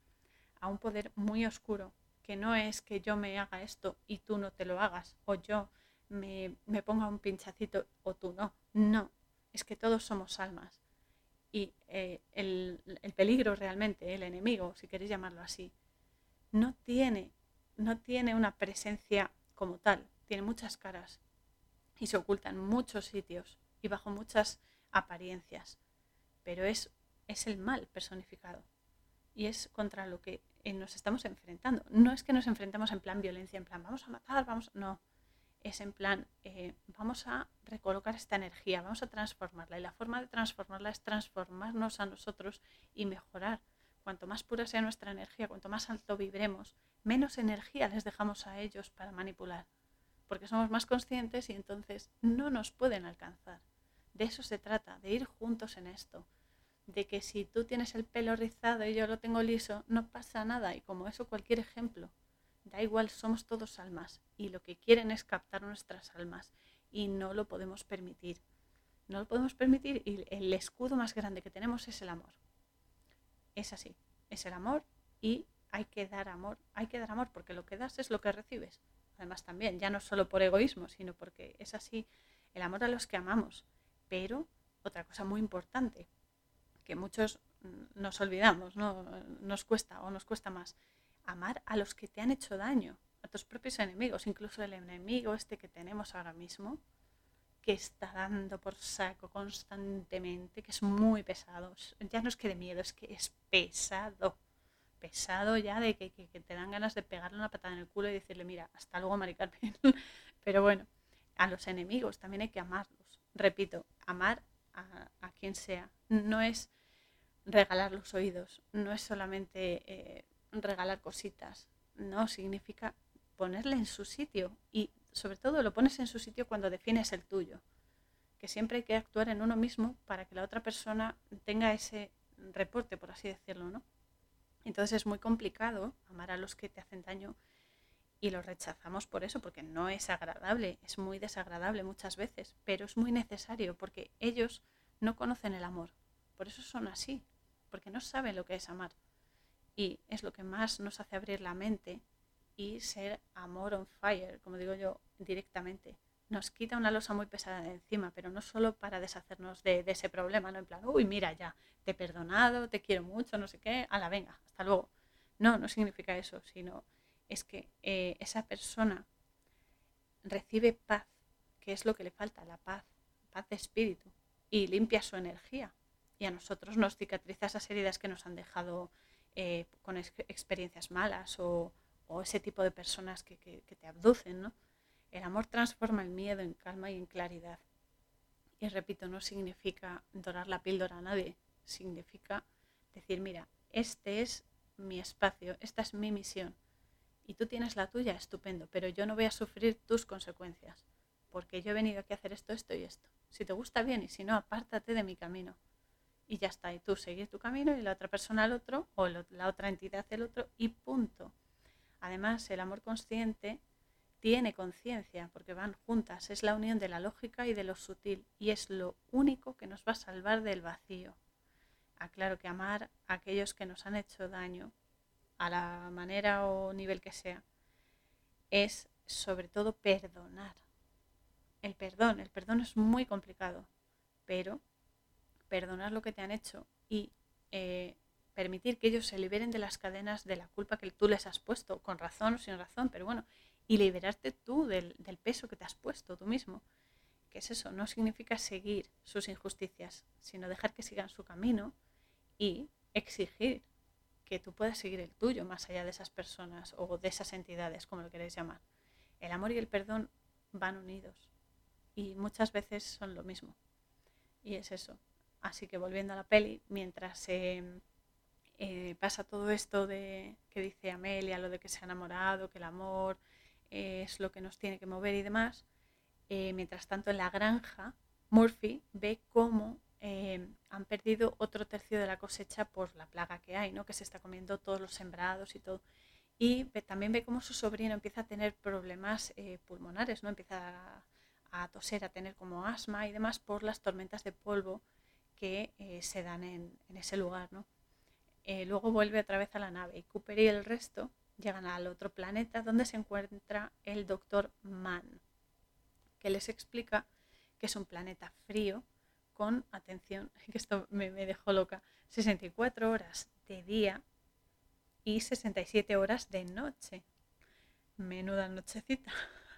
a un poder muy oscuro, que no es que yo me haga esto y tú no te lo hagas, o yo me, ponga un pinchacito o tú no. No, es que todos somos almas. Y eh, el, el peligro realmente, el enemigo, si queréis llamarlo así, no tiene no tiene una presencia como tal, tiene muchas caras y se oculta en muchos sitios y bajo muchas apariencias, pero es, es el mal personificado y es contra lo que eh, nos estamos enfrentando. No es que nos enfrentemos en plan violencia, en plan vamos a matar, vamos, no, es en plan eh, vamos a recolocar esta energía, vamos a transformarla y la forma de transformarla es transformarnos a nosotros y mejorar. Cuanto más pura sea nuestra energía, cuanto más alto vibremos, menos energía les dejamos a ellos para manipular, porque somos más conscientes y entonces no nos pueden alcanzar. De eso se trata, de ir juntos en esto, de que si tú tienes el pelo rizado y yo lo tengo liso, no pasa nada, y como eso cualquier ejemplo, da igual, somos todos almas, y lo que quieren es captar nuestras almas, y no lo podemos permitir. No lo podemos permitir y el escudo más grande que tenemos es el amor. Es así, es el amor y hay que dar amor, hay que dar amor porque lo que das es lo que recibes. Además también, ya no solo por egoísmo, sino porque es así el amor a los que amamos. Pero otra cosa muy importante, que muchos nos olvidamos, ¿no? nos cuesta o nos cuesta más, amar a los que te han hecho daño, a tus propios enemigos, incluso el enemigo este que tenemos ahora mismo, que está dando por saco constantemente, que es muy pesado. Ya no es que de miedo, es que es pesado pesado ya de que, te dan ganas de pegarle una patada en el culo y decirle, mira, hasta luego, Mari <laughs> Pero bueno, a los enemigos también hay que amarlos. Repito, amar a, quien sea. No es regalar los oídos, no es solamente eh, regalar cositas, no, significa ponerle en su sitio y sobre todo lo pones en su sitio cuando defines el tuyo, que siempre hay que actuar en uno mismo para que la otra persona tenga ese reporte, por así decirlo, ¿no? Entonces es muy complicado amar a los que te hacen daño y los rechazamos por eso, porque no es agradable, es muy desagradable muchas veces, pero es muy necesario porque ellos no conocen el amor, por eso son así, porque no saben lo que es amar. Y es lo que más nos hace abrir la mente y ser amor on fire, como digo yo, directamente. Nos quita una losa muy pesada de encima, pero no solo para deshacernos de, ese problema, no en plan, uy, mira ya, te he perdonado, te quiero mucho, no sé qué, a la venga, hasta luego. No, no significa eso, sino es que eh, esa persona recibe paz, que es lo que le falta, la paz, paz de espíritu, y limpia su energía. Y a nosotros nos cicatriza esas heridas que nos han dejado eh, con experiencias malas o, ese tipo de personas que, que te abducen, ¿no? El amor transforma el miedo en calma y en claridad. Y repito, no significa dorar la píldora a nadie, significa decir, mira, este es mi espacio, esta es mi misión. Y tú tienes la tuya, estupendo, pero yo no voy a sufrir tus consecuencias, porque yo he venido aquí a hacer esto, esto y esto. Si te gusta bien y si no, apártate de mi camino. Y ya está, y tú seguir tu camino y la otra persona al otro, o la otra entidad el otro, y punto. Además, el amor consciente tiene conciencia, porque van juntas, es la unión de la lógica y de lo sutil, y es lo único que nos va a salvar del vacío. Aclaro que amar a aquellos que nos han hecho daño, a la manera o nivel que sea, es sobre todo perdonar. El perdón, el perdón es muy complicado, pero perdonar lo que te han hecho y eh, permitir que ellos se liberen de las cadenas de la culpa que tú les has puesto, con razón o sin razón, pero bueno, y liberarte tú del, peso que te has puesto tú mismo. ¿Qué es eso? No significa seguir sus injusticias, sino dejar que sigan su camino y exigir que tú puedas seguir el tuyo más allá de esas personas o de esas entidades, como lo queréis llamar. El amor y el perdón van unidos y muchas veces son lo mismo. Y es eso. Así que volviendo a la peli, mientras eh, pasa todo esto de que dice Amelia, lo de que se ha enamorado, que el amor es lo que nos tiene que mover y demás. Eh, mientras tanto, en la granja, Murphy ve cómo eh, han perdido otro tercio de la cosecha por la plaga que hay, ¿no? que se está comiendo todos los sembrados y todo. Y también ve cómo su sobrino empieza a tener problemas pulmonares, ¿no? empieza a, toser, a tener como asma y demás por las tormentas de polvo que se dan en, en ese lugar. ¿no? Eh, luego vuelve otra vez a la nave y Cooper y el resto llegan al otro planeta donde se encuentra el doctor Mann, que les explica que es un planeta frío con, atención, <laughs> que esto me, dejó loca, 64 horas de día y 67 horas de noche. Menuda nochecita.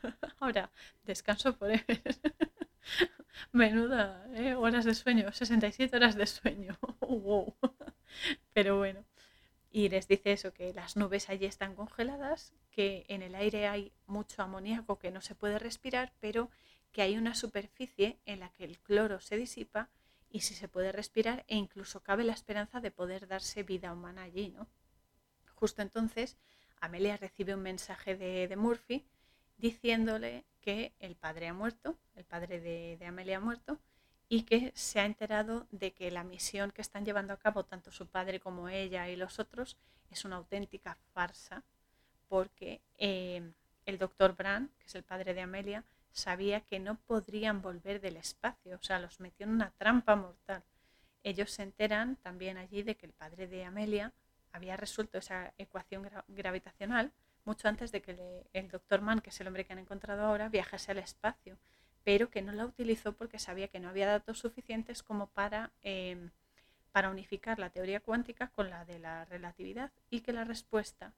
<laughs> Ahora, descanso por él. <laughs> Menuda ¿eh? horas de sueño, 67 horas de sueño. Pero bueno, y les dice eso, que las nubes allí están congeladas, que en el aire hay mucho amoníaco que no se puede respirar, pero que hay una superficie en la que el cloro se disipa y si se puede respirar e incluso cabe la esperanza de poder darse vida humana allí, ¿no? Justo entonces, Amelia recibe un mensaje de, de Murphy diciéndole que el padre ha muerto, el padre de, Amelia ha muerto, y que se ha enterado de que la misión que están llevando a cabo tanto su padre como ella y los otros es una auténtica farsa porque eh, el doctor Brand, que es el padre de Amelia, sabía que no podrían volver del espacio, o sea, los metió en una trampa mortal. Ellos se enteran también allí de que el padre de Amelia había resuelto esa ecuación gravitacional mucho antes de que el doctor Mann, que es el hombre que han encontrado ahora, viajase al espacio pero que no la utilizó porque sabía que no había datos suficientes como para, em, unificar la teoría cuántica con la de la relatividad y que la respuesta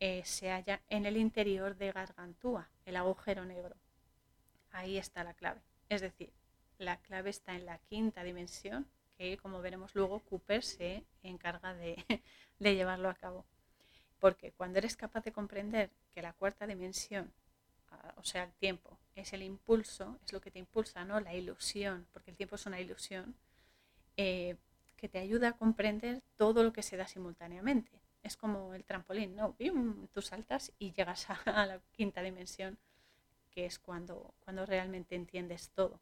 eh, se halla en el interior de Gargantúa, el agujero negro. Ahí está la clave. Es decir, la clave está en la quinta dimensión, que como veremos luego, Cooper se encarga de, <laughs> llevarlo a cabo. Porque cuando eres capaz de comprender que la cuarta dimensión o sea, el tiempo, es el impulso, es lo que te impulsa, ¿no? La ilusión, porque el tiempo es una ilusión, eh, que te ayuda a comprender todo lo que se da simultáneamente. Es como el trampolín, ¿no? Tú saltas y llegas <laughs> a, la quinta dimensión, que es cuando, cuando realmente entiendes todo.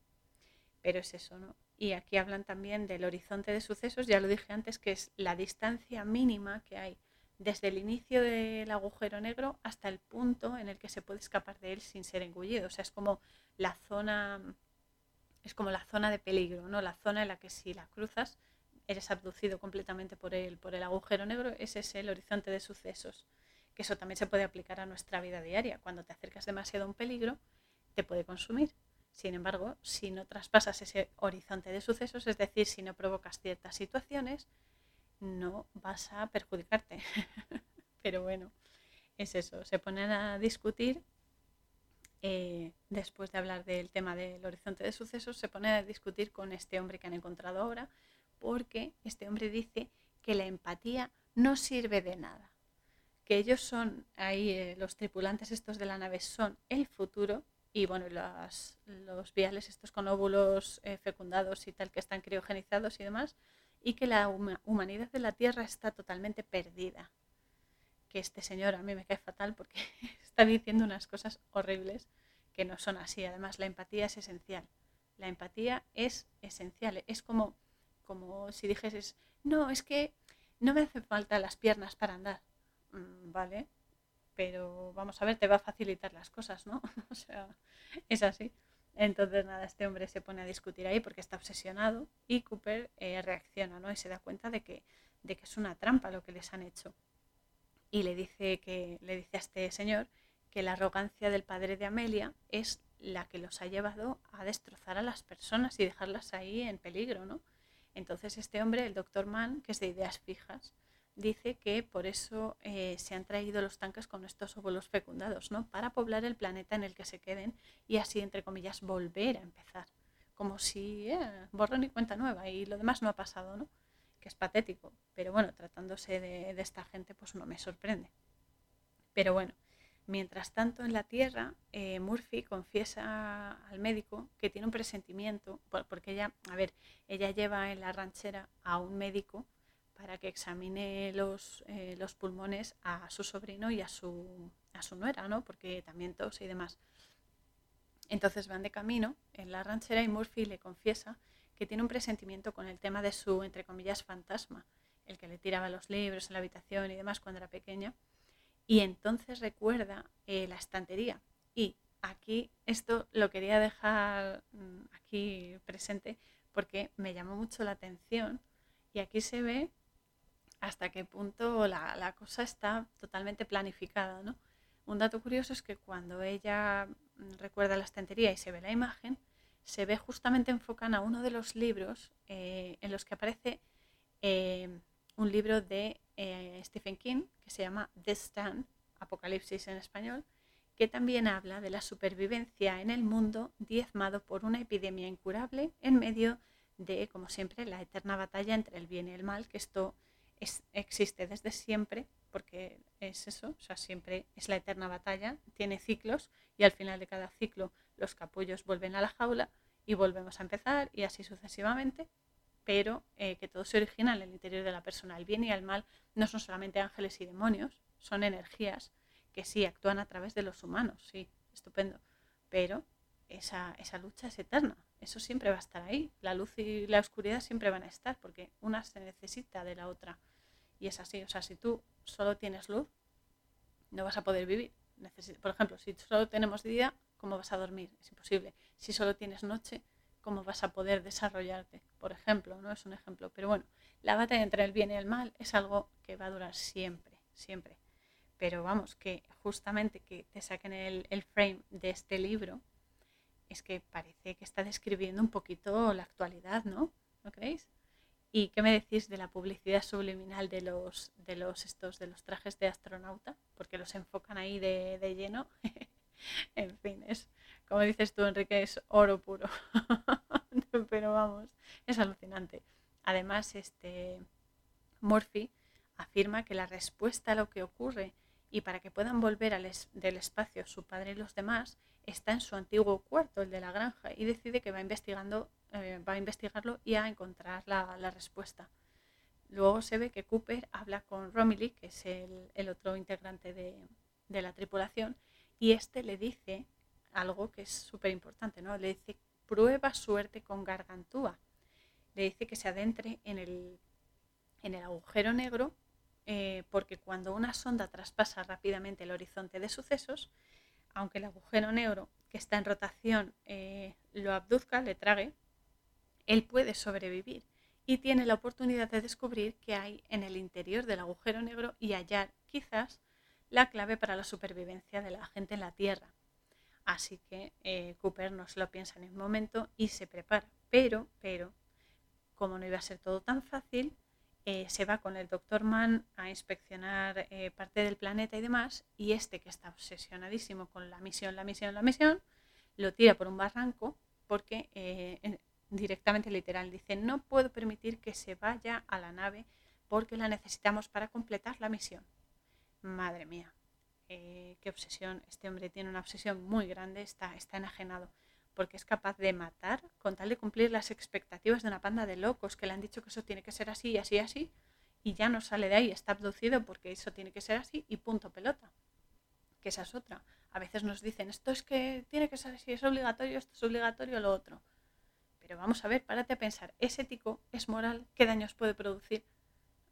Pero es eso, ¿no? Y aquí hablan también del horizonte de sucesos, ya lo dije antes, que es la distancia mínima que hay desde el inicio del agujero negro hasta el punto en el que se puede escapar de él sin ser engullido. O sea, es como la zona, es como la zona de peligro, ¿no? La zona en la que si la cruzas eres abducido completamente por el, por el agujero negro, ese es el horizonte de sucesos. Que eso también se puede aplicar a nuestra vida diaria. Cuando te acercas demasiado a un peligro, te puede consumir. Sin embargo, si no traspasas ese horizonte de sucesos, es decir, si no provocas ciertas situaciones, no vas a perjudicarte. <laughs> Pero bueno, es eso, se ponen a discutir, eh, después de hablar del tema del horizonte de sucesos, se ponen a discutir con este hombre que han encontrado ahora, porque este hombre dice que la empatía no sirve de nada, que ellos son, ahí eh, los tripulantes estos de la nave son el futuro y bueno, los viales estos con óvulos eh, fecundados y tal que están criogenizados y demás, y que la humanidad de la Tierra está totalmente perdida. Que este señor a mí me cae fatal porque <laughs> está diciendo unas cosas horribles que no son así. Además, la empatía es esencial. La empatía es esencial. Es como, como si dijeses, no, es que no me hacen falta las piernas para andar. Mm, vale, pero vamos a ver, te va a facilitar las cosas, ¿no? <laughs> o sea, es así. Entonces, nada, este hombre se pone a discutir ahí porque está obsesionado y Cooper eh, reacciona, ¿no? Y se da cuenta de que, de que es una trampa lo que les han hecho. Y le dice, que, le dice a este señor que la arrogancia del padre de Amelia es la que los ha llevado a destrozar a las personas y dejarlas ahí en peligro, ¿no? Entonces este hombre, el doctor Mann, que es de ideas fijas, dice que por eso eh, se han traído los tanques con estos óvulos fecundados, ¿no? Para poblar el planeta en el que se queden y así, entre comillas, volver a empezar. Como si eh, borrón y cuenta nueva y lo demás no ha pasado, ¿no? Que es patético. Pero bueno, tratándose de, esta gente, pues no me sorprende. Pero bueno, mientras tanto en la Tierra, eh, Murphy confiesa al médico que tiene un presentimiento, porque ella, a ver, ella lleva en la ranchera a un médico para que examine los, eh, los pulmones a su sobrino y a su, a su nuera, ¿no? Porque también tos y demás. Entonces van de camino en la ranchera y Murphy le confiesa que tiene un presentimiento con el tema de su, entre comillas, fantasma, el que le tiraba los libros en la habitación y demás cuando era pequeña. Y entonces recuerda eh, la estantería. Y aquí esto lo quería dejar mm, aquí presente porque me llamó mucho la atención y aquí se ve hasta qué punto la, cosa está totalmente planificada. ¿no? Un dato curioso es que cuando ella recuerda la estantería y se ve la imagen, se ve justamente enfocada a uno de los libros eh, en los que aparece eh, un libro de eh, Stephen King que se llama The Stand, Apocalipsis en español, que también habla de la supervivencia en el mundo diezmado por una epidemia incurable en medio de, como siempre, la eterna batalla entre el bien y el mal, que esto existe desde siempre, porque es eso, o sea, siempre es la eterna batalla, tiene ciclos y al final de cada ciclo los capullos vuelven a la jaula y volvemos a empezar y así sucesivamente, pero eh, que todo se origina en el interior de la persona. El bien y el mal no son solamente ángeles y demonios, son energías que sí actúan a través de los humanos, sí, estupendo, pero esa, esa lucha es eterna, eso siempre va a estar ahí. La luz y la oscuridad siempre van a estar porque una se necesita de la otra. Y es así. O sea, si tú solo tienes luz, no vas a poder vivir. Por ejemplo, si solo tenemos día, ¿cómo vas a dormir? Es imposible. Si solo tienes noche, ¿cómo vas a poder desarrollarte? Por ejemplo, no es un ejemplo. Pero bueno, la batalla entre el bien y el mal es algo que va a durar siempre, siempre. Pero vamos, que justamente que te saquen el, el frame de este libro, es que parece que está describiendo un poquito la actualidad, ¿no? ¿No creéis? ¿Y qué me decís de la publicidad subliminal de los, de los, estos, de los trajes de astronauta? Porque los enfocan ahí de, de lleno. <laughs> en fin, es, como dices tú, Enrique, es oro puro. <laughs> Pero vamos, es alucinante. Además, este Murphy afirma que la respuesta a lo que ocurre y para que puedan volver al del espacio su padre y los demás está en su antiguo cuarto, el de la granja, y decide que va, investigando, eh, va a investigarlo y a encontrar la, respuesta. Luego se ve que Cooper habla con Romilly, que es el, otro integrante de, la tripulación, y este le dice algo que es súper importante, ¿no? Le dice, prueba suerte con Gargantúa. Le dice que se adentre en el, en el agujero negro, eh, porque cuando una sonda traspasa rápidamente el horizonte de sucesos, aunque el agujero negro que está en rotación eh, lo abduzca, le trague, él puede sobrevivir y tiene la oportunidad de descubrir qué hay en el interior del agujero negro y hallar quizás la clave para la supervivencia de la gente en la Tierra. Así que eh, Cooper no se lo piensa en el momento y se prepara. Pero, pero, como no iba a ser todo tan fácil, eh, se va con el doctor Mann a inspeccionar eh, parte del planeta y demás, y este que está obsesionadísimo con la misión, la misión, la misión, lo tira por un barranco porque directamente literal dice, no puedo permitir que se vaya a la nave porque la necesitamos para completar la misión. Madre mía, qué obsesión, este hombre tiene una obsesión muy grande, está, está enajenado porque es capaz de matar con tal de cumplir las expectativas de una panda de locos que le han dicho que eso tiene que ser así, y así, así, y ya no sale de ahí, está abducido porque eso tiene que ser así y punto pelota. Que esa es otra. A veces nos dicen, esto es que tiene que ser así, es obligatorio, esto es obligatorio, lo otro. Pero vamos a ver, párate a pensar, ¿es ético? ¿Es moral? ¿Qué daños puede producir?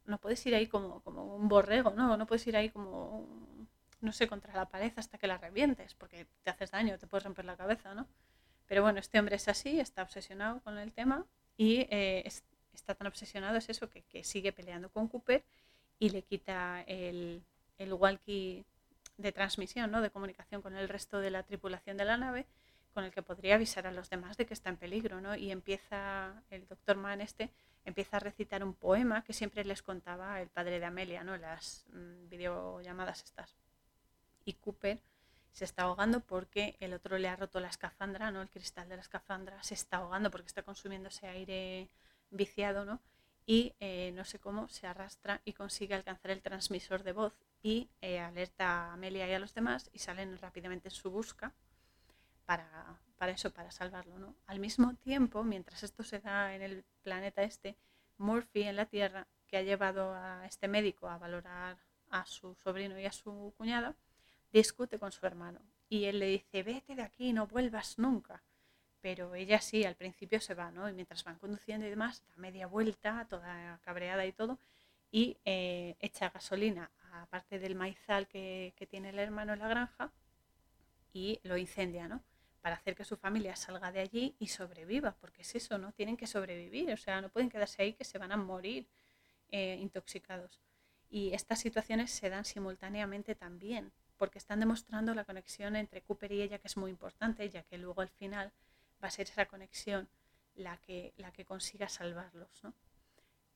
No puedes ir ahí como, como un borrego, ¿no? No puedes ir ahí como, no sé, contra la pared hasta que la revientes, porque te haces daño, te puedes romper la cabeza, ¿no? Pero bueno, este hombre es así, está obsesionado con el tema y eh, está tan obsesionado, es eso, que, sigue peleando con Cooper y le quita el, el walkie de transmisión, ¿no? de comunicación con el resto de la tripulación de la nave, con el que podría avisar a los demás de que está en peligro. ¿no? Y empieza, el doctor Mann este, empieza a recitar un poema que siempre les contaba el padre de Amelia, ¿no? las mm, videollamadas estas. Y Cooper se está ahogando porque el otro le ha roto la escafandra, ¿no? El cristal de la escafandra se está ahogando porque está consumiendo ese aire viciado, ¿no? Y eh, no sé cómo se arrastra y consigue alcanzar el transmisor de voz y eh, alerta a Amelia y a los demás y salen rápidamente en su busca para, para eso, para salvarlo, ¿no? Al mismo tiempo, mientras esto se da en el planeta este, Murphy en la Tierra que ha llevado a este médico a valorar a su sobrino y a su cuñada, discute con su hermano y él le dice, vete de aquí, no vuelvas nunca. Pero ella sí, al principio se va, ¿no? Y mientras van conduciendo y demás, da media vuelta, toda cabreada y todo, y eh, echa gasolina, aparte del maizal que, que tiene el hermano en la granja, y lo incendia, ¿no? Para hacer que su familia salga de allí y sobreviva, porque es eso, ¿no? Tienen que sobrevivir, o sea, no pueden quedarse ahí que se van a morir eh, intoxicados. Y estas situaciones se dan simultáneamente también, porque están demostrando la conexión entre Cooper y ella, que es muy importante, ya que luego al final va a ser esa conexión la que, la que consiga salvarlos. ¿no?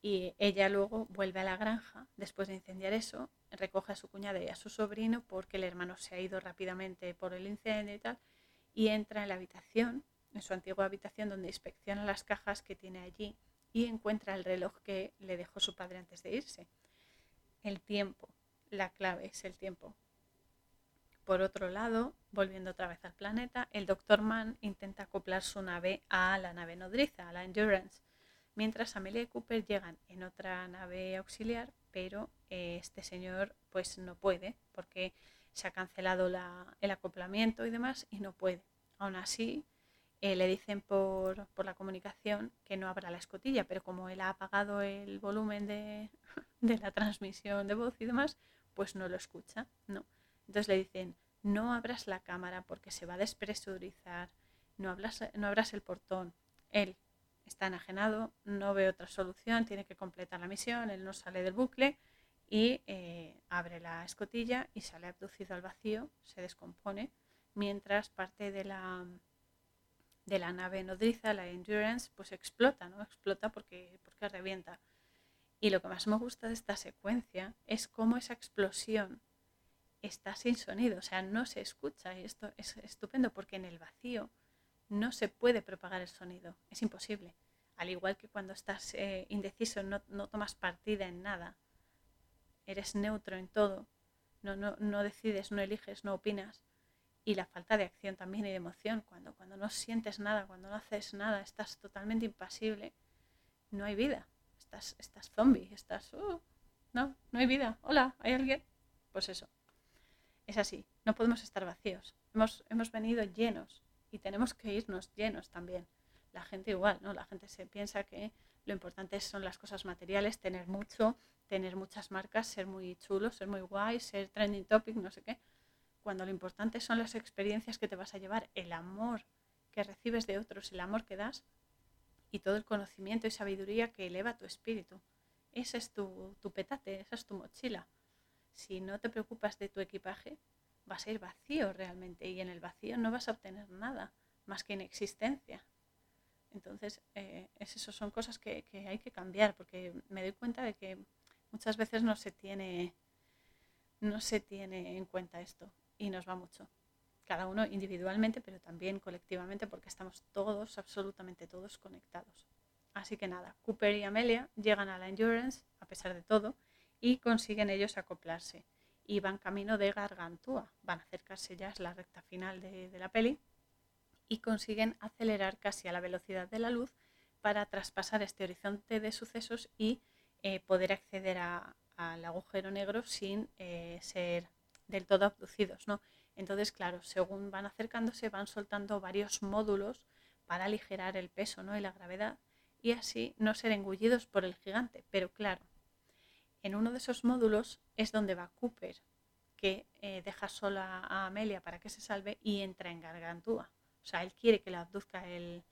Y ella luego vuelve a la granja, después de incendiar eso, recoge a su cuñada y a su sobrino, porque el hermano se ha ido rápidamente por el incendio y tal, y entra en la habitación, en su antigua habitación, donde inspecciona las cajas que tiene allí y encuentra el reloj que le dejó su padre antes de irse. El tiempo, la clave es el tiempo. Por otro lado, volviendo otra vez al planeta, el Dr. Mann intenta acoplar su nave a la nave nodriza, a la Endurance, mientras Amelia y Cooper llegan en otra nave auxiliar, pero este señor pues no puede porque se ha cancelado el acoplamiento y demás y no puede. Aún así, eh, le dicen por, la comunicación que no abra la escotilla, pero como él ha apagado el volumen <laughs> de, la transmisión de voz y demás, pues no lo escucha, ¿no? Entonces le dicen, no abras la cámara porque se va a despresurizar, no, no abras el portón. Él está enajenado, no ve otra solución, tiene que completar la misión, él no sale del bucle y eh, abre la escotilla y sale abducido al vacío, se descompone, mientras parte de la de la nave nodriza, la Endurance, pues explota, ¿no? Explota porque, porque revienta. Y lo que más me gusta de esta secuencia es cómo esa explosión está sin sonido, o sea, no se escucha. Y esto es estupendo porque en el vacío no se puede propagar el sonido, es imposible. Al igual que cuando estás eh, indeciso, no, no, tomas partida en nada, eres neutro en todo, no, no, no decides, no eliges, no opinas y la falta de acción también y de emoción. Cuando, cuando no sientes nada, cuando no haces nada, estás totalmente impasible, no hay vida. Estás, estás zombie, estás... Uh, no, no hay vida. Hola, ¿hay alguien? Pues eso. Es así, no podemos estar vacíos. Hemos, hemos venido llenos y tenemos que irnos llenos también. La gente igual, ¿no? La gente se piensa que lo importante son las cosas materiales, tener mucho, tener muchas marcas, ser muy chulo, ser muy guay, ser trending topic, no sé qué cuando lo importante son las experiencias que te vas a llevar, el amor que recibes de otros, el amor que das y todo el conocimiento y sabiduría que eleva tu espíritu. Ese es tu, tu petate, esa es tu mochila. Si no te preocupas de tu equipaje, vas a ir vacío realmente y en el vacío no vas a obtener nada más que inexistencia. Entonces, eh, es eso, son cosas que, que, hay que cambiar porque me doy cuenta de que muchas veces no se tiene, no se tiene en cuenta esto y nos va mucho. Cada uno individualmente, pero también colectivamente, porque estamos todos, absolutamente todos conectados. Así que nada, Cooper y Amelia llegan a la Endurance, a pesar de todo, y consiguen ellos acoplarse. Y van camino de Gargantúa, van a acercarse ya, a la recta final de, la peli, y consiguen acelerar casi a la velocidad de la luz para traspasar este horizonte de sucesos y eh, poder acceder al agujero negro sin eh, ser del todo abducidos, ¿no? Entonces, claro, según van acercándose, van soltando varios módulos para aligerar el peso ¿no? y la gravedad y así no ser engullidos por el gigante. Pero claro, en uno de esos módulos es donde va Cooper, que eh, deja sola a Amelia para que se salve y entra en Gargantúa. O sea, él quiere que la abduzca el,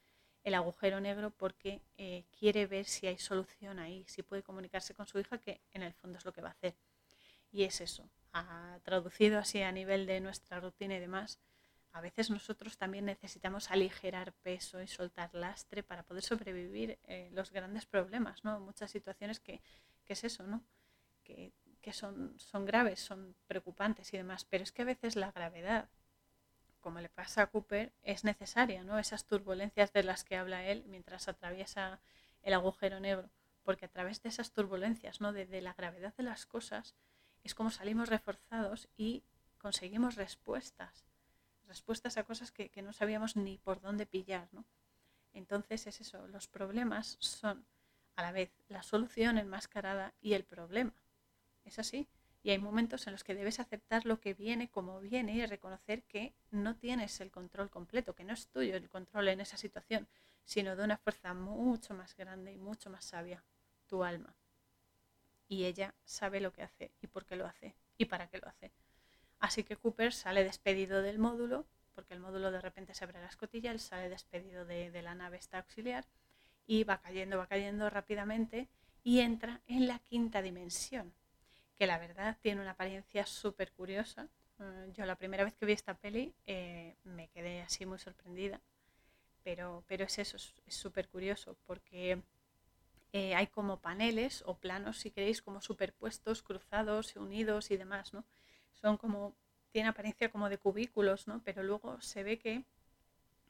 agujero negro porque eh, quiere ver si hay solución ahí, si puede comunicarse con su hija, que en el fondo es lo que va a hacer. Y es eso, traducido así a nivel de nuestra rutina y demás, a veces nosotros también necesitamos aligerar peso y soltar lastre para poder sobrevivir eh, los grandes problemas, ¿no? Muchas situaciones que, es eso, ¿no? Que, son, son graves, son preocupantes y demás, pero es que a veces la gravedad, como le pasa a Cooper, es necesaria, ¿no? Esas turbulencias de las que habla él mientras atraviesa el agujero negro, porque a través de esas turbulencias, ¿no? de la gravedad de las cosas, es como salimos reforzados y conseguimos respuestas, respuestas a cosas que, no sabíamos ni por dónde pillar. ¿no? Entonces es eso, los problemas son a la vez la solución enmascarada y el problema. Es así. Y hay momentos en los que debes aceptar lo que viene como viene y reconocer que no tienes el control completo, que no es tuyo el control en esa situación, sino de una fuerza mucho más grande y mucho más sabia, tu alma. Y ella sabe lo que hace y por qué lo hace y para qué lo hace. Así que Cooper sale despedido del módulo, porque el módulo de repente se abre la escotilla, él sale despedido de, de la nave esta auxiliar y va cayendo, va cayendo rápidamente y entra en la quinta dimensión, que la verdad tiene una apariencia súper curiosa. Eh, yo la primera vez que vi esta peli eh, me quedé así muy sorprendida, pero, pero es eso, es súper curioso porque eh, hay como paneles o planos, si queréis, como superpuestos, cruzados, unidos y demás, ¿no? Son como, tiene apariencia como de cubículos, ¿no? Pero luego se ve que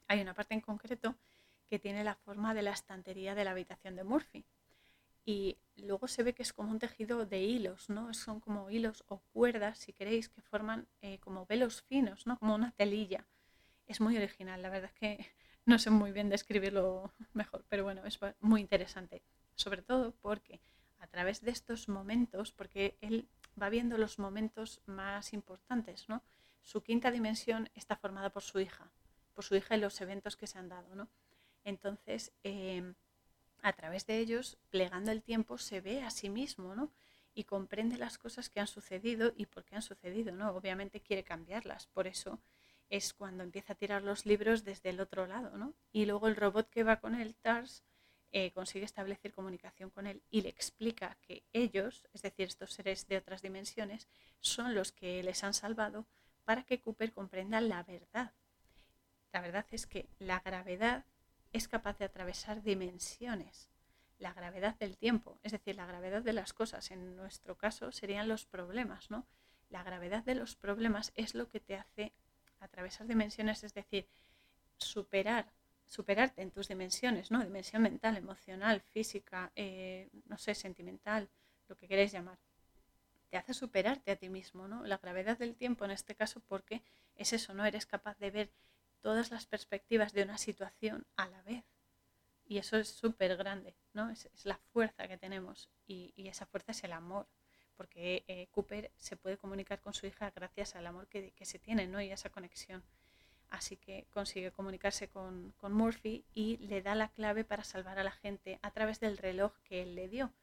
hay una parte en concreto que tiene la forma de la estantería de la habitación de Murphy. Y luego se ve que es como un tejido de hilos, ¿no? Son como hilos o cuerdas, si queréis, que forman eh, como velos finos, ¿no? Como una telilla. Es muy original, la verdad es que <laughs> no sé muy bien describirlo <laughs> mejor, pero bueno, es muy interesante. Sobre todo porque a través de estos momentos, porque él va viendo los momentos más importantes, ¿no? Su quinta dimensión está formada por su hija, por su hija y los eventos que se han dado, ¿no? Entonces, em, a través de ellos, plegando el tiempo, se ve a sí mismo, ¿no? Y comprende las cosas que han sucedido y por qué han sucedido, ¿no? Obviamente quiere cambiarlas, por eso es cuando empieza a tirar los libros desde el otro lado, ¿no? Y luego el robot que va con él, TARS, eh, consigue establecer comunicación con él y le explica que ellos, es decir, estos seres de otras dimensiones, son los que les han salvado para que Cooper comprenda la verdad. La verdad es que la gravedad es capaz de atravesar dimensiones. La gravedad del tiempo, es decir, la gravedad de las cosas, en nuestro caso serían los problemas, ¿no? La gravedad de los problemas es lo que te hace atravesar dimensiones, es decir, superar, superarte en tus dimensiones, ¿no? Dimensión mental, emocional, física, eh, no sé, sentimental, lo que queréis llamar. Te hace superarte a ti mismo, ¿no? La gravedad del tiempo en este caso porque es eso, no eres capaz de ver todas las perspectivas de una situación a la vez. Y eso es súper grande, ¿no? Es, la fuerza que tenemos y, esa fuerza es el amor, porque eh, Cooper se puede comunicar con su hija gracias al amor que, se tiene, ¿no? Y esa conexión. Así que consigue comunicarse con, Murphy y le da la clave para salvar a la gente a través del reloj que él le dio.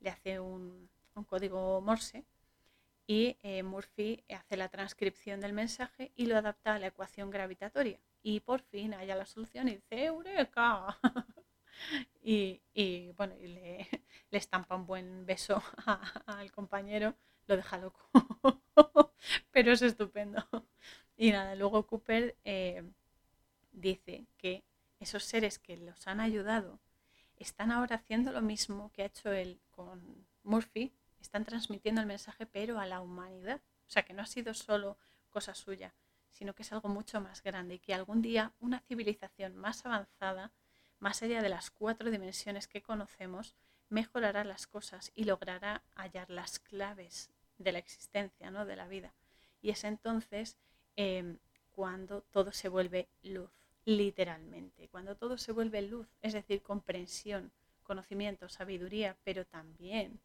Le hace un, un código Morse y eh, Murphy hace la transcripción del mensaje y lo adapta a la ecuación gravitatoria. Y por fin haya la solución y dice, ¡Eureka! <laughs> y, bueno, <laughs> le, estampa un buen beso <laughs> al compañero, lo deja loco. Pero es estupendo. Y nada, luego Cooper eh, dice que esos seres que los han ayudado están ahora haciendo lo mismo que ha hecho él con Murphy están transmitiendo el mensaje, pero a la humanidad. O sea, que no ha sido solo cosa suya, sino que es algo mucho más grande y que algún día una civilización más avanzada, más allá de las cuatro dimensiones que conocemos, mejorará las cosas y logrará hallar las claves de la existencia, ¿no? de la vida. Y es entonces em, cuando todo se vuelve luz, literalmente, cuando todo se vuelve luz, es decir, comprensión, conocimiento, sabiduría, pero también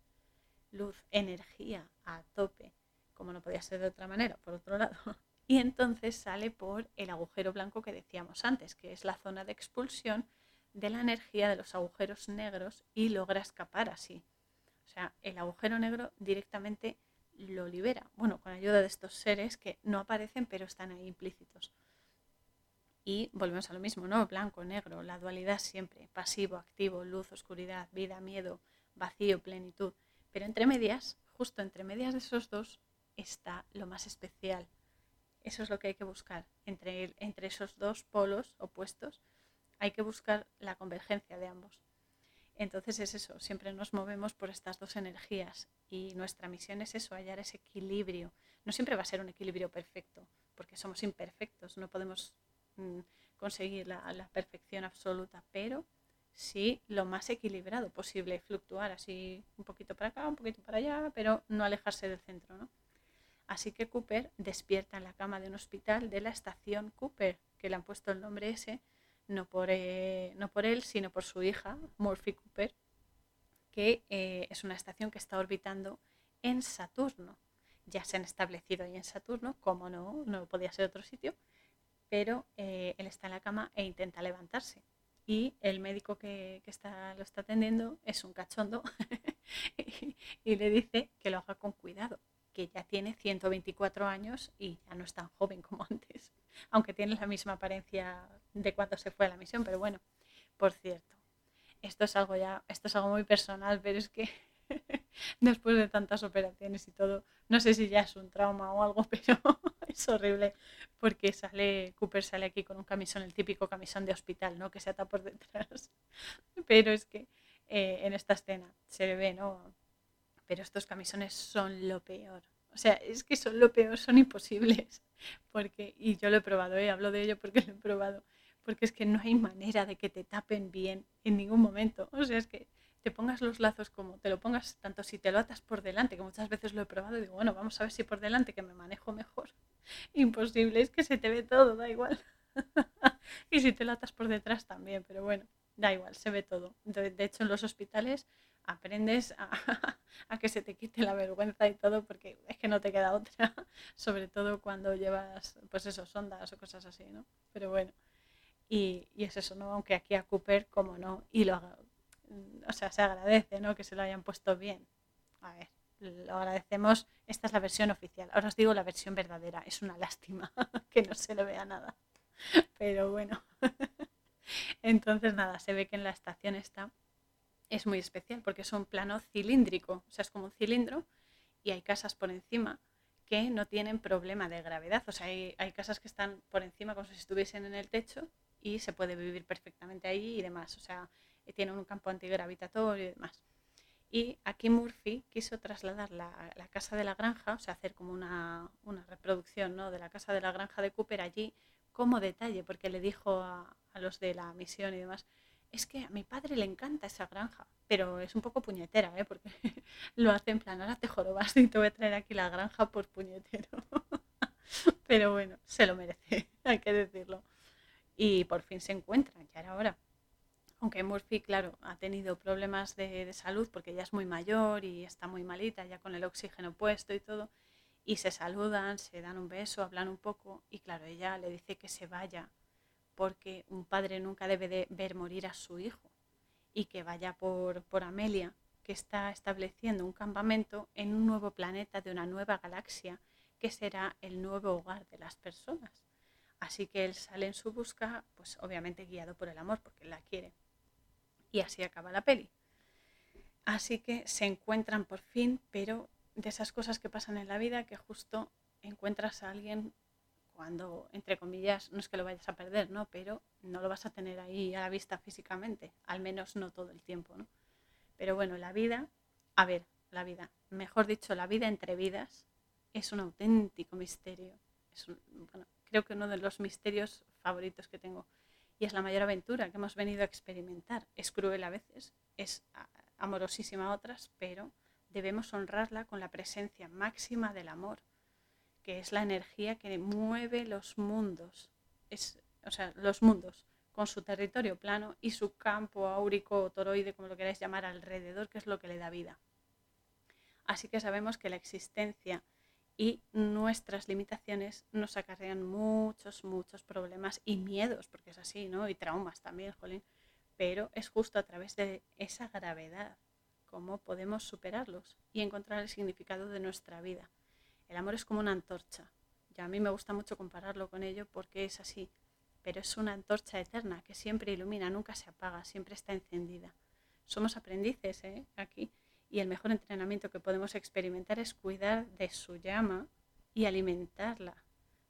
luz, energía a tope, como no podía ser de otra manera, por otro lado. <laughs> Y entonces sale por el agujero blanco que decíamos antes, que es la zona de expulsión de la energía de los agujeros negros y logra escapar así. O sea, el agujero negro directamente lo libera, bueno, con ayuda de estos seres que no aparecen pero están ahí implícitos. Y volvemos a lo mismo, ¿no? Blanco, negro, la dualidad siempre, pasivo, activo, luz, oscuridad, vida, miedo, vacío, plenitud. Pero entre medias, justo entre medias de esos dos, está lo más especial. Eso es lo que hay que buscar. Entre, entre esos dos polos opuestos hay que buscar la convergencia de ambos. Entonces es eso, siempre nos movemos por estas dos energías y nuestra misión es eso, hallar ese equilibrio. No siempre va a ser un equilibrio perfecto, porque somos imperfectos, no podemos mm, conseguir la, la perfección absoluta, pero sí lo más equilibrado posible, fluctuar así un poquito para acá, un poquito para allá, pero no alejarse del centro. ¿no? Así que Cooper despierta en la cama de un hospital de la estación Cooper, que le han puesto el nombre ese, no por, eh, no por él, sino por su hija, Murphy Cooper, que eh, es una estación que está orbitando en Saturno. Ya se han establecido ahí en Saturno, como no, no podía ser otro sitio, pero eh, él está en la cama e intenta levantarse. Y el médico que, está, lo está atendiendo es un cachondo <laughs> y, le dice que lo haga con cuidado, que ya tiene 124 años y ya no es tan joven como antes, aunque tiene la misma apariencia de cuando se fue a la misión, pero bueno, por cierto, esto es algo ya, esto es algo muy personal, pero es que <laughs> después de tantas operaciones y todo, no sé si ya es un trauma o algo, <laughs> pero <laughs> es horrible porque sale, Cooper sale aquí con un camisón, el típico camisón de hospital, ¿no? Que se ata por detrás. <laughs> Pero es que eh, en esta escena se ve, ¿no? Pero estos camisones son lo peor. O sea, es que son lo peor, son imposibles. <laughs> Porque, y yo lo he probado, ¿eh? hablo de ello porque lo he probado. Porque es que no hay manera de que te tapen bien en ningún momento. O sea, es que te pongas los lazos como te lo pongas, tanto si te lo atas por delante, que muchas veces lo he probado digo, bueno, vamos a ver si por delante que me manejo mejor. Imposible, es que se te ve todo, da igual. <laughs> y si te lo atas por detrás también, pero bueno, da igual, se ve todo. De, hecho, en los hospitales aprendes a, <laughs> a, que se te quite la vergüenza y todo porque es que no te queda otra, <laughs> sobre todo cuando llevas, pues eso, sondas o cosas así, ¿no? Pero bueno, y, y es eso, ¿no? Aunque aquí a Cooper, como no, y lo, o sea, se agradece, ¿no? Que se lo hayan puesto bien. A ver, lo agradecemos. Esta es la versión oficial. Ahora os digo la versión verdadera. Es una lástima <laughs> que no se le vea nada. Pero bueno. <laughs> Entonces, nada, se ve que en la estación está. Es muy especial porque es un plano cilíndrico. O sea, es como un cilindro y hay casas por encima que no tienen problema de gravedad. O sea, hay, hay casas que están por encima como si estuviesen en el techo y se puede vivir perfectamente ahí y demás. O sea, tiene un campo antigravitatorio y demás. Y aquí Murphy quiso trasladar la, casa de la granja, o sea, hacer como una, reproducción ¿no? de la casa de la granja de Cooper allí como detalle, porque le dijo a, los de la misión y demás, es que a mi padre le encanta esa granja, pero es un poco puñetera, ¿eh? porque <laughs> lo hace en plan, ahora te jorobas y te voy a traer aquí la granja por puñetero. <laughs> pero bueno, se lo merece, <laughs> hay que decirlo. Y por fin se encuentran, ya era hora aunque Murphy, claro, ha tenido problemas de, salud porque ya es muy mayor y está muy malita, ya con el oxígeno puesto y todo, y se saludan, se dan un beso, hablan un poco, y claro, ella le dice que se vaya porque un padre nunca debe de ver morir a su hijo y que vaya por, por Amelia, que está estableciendo un campamento en un nuevo planeta de una nueva galaxia que será el nuevo hogar de las personas. Así que él sale en su busca, pues obviamente guiado por el amor, porque la quiere. Y así acaba la peli. Así que se encuentran por fin, pero de esas cosas que pasan en la vida que justo encuentras a alguien cuando, entre comillas, no es que lo vayas a perder, ¿no? Pero no lo vas a tener ahí a la vista físicamente, al menos no todo el tiempo, ¿no? Pero bueno, la vida, a ver, la vida, mejor dicho, la vida entre vidas es un auténtico misterio. Es bueno, creo que uno de los misterios favoritos que tengo y es la mayor aventura que hemos venido a experimentar. Es cruel a veces, es amorosísima a otras, pero debemos honrarla con la presencia máxima del amor, que es la energía que mueve los mundos, es, o sea, los mundos, con su territorio plano y su campo áurico o toroide, como lo queráis llamar, alrededor, que es lo que le da vida. Así que sabemos que la existencia y nuestras limitaciones nos acarrean muchos, muchos problemas y miedos, porque es así, ¿no? Y traumas también, jolín. Pero es justo a través de esa gravedad cómo podemos superarlos y encontrar el significado de nuestra vida. El amor es como una antorcha. Ya a mí me gusta mucho compararlo con ello porque es así, pero es una antorcha eterna que siempre ilumina, nunca se apaga, siempre está encendida. Somos aprendices ¿eh? aquí y el mejor entrenamiento que podemos experimentar es cuidar de su llama y alimentarla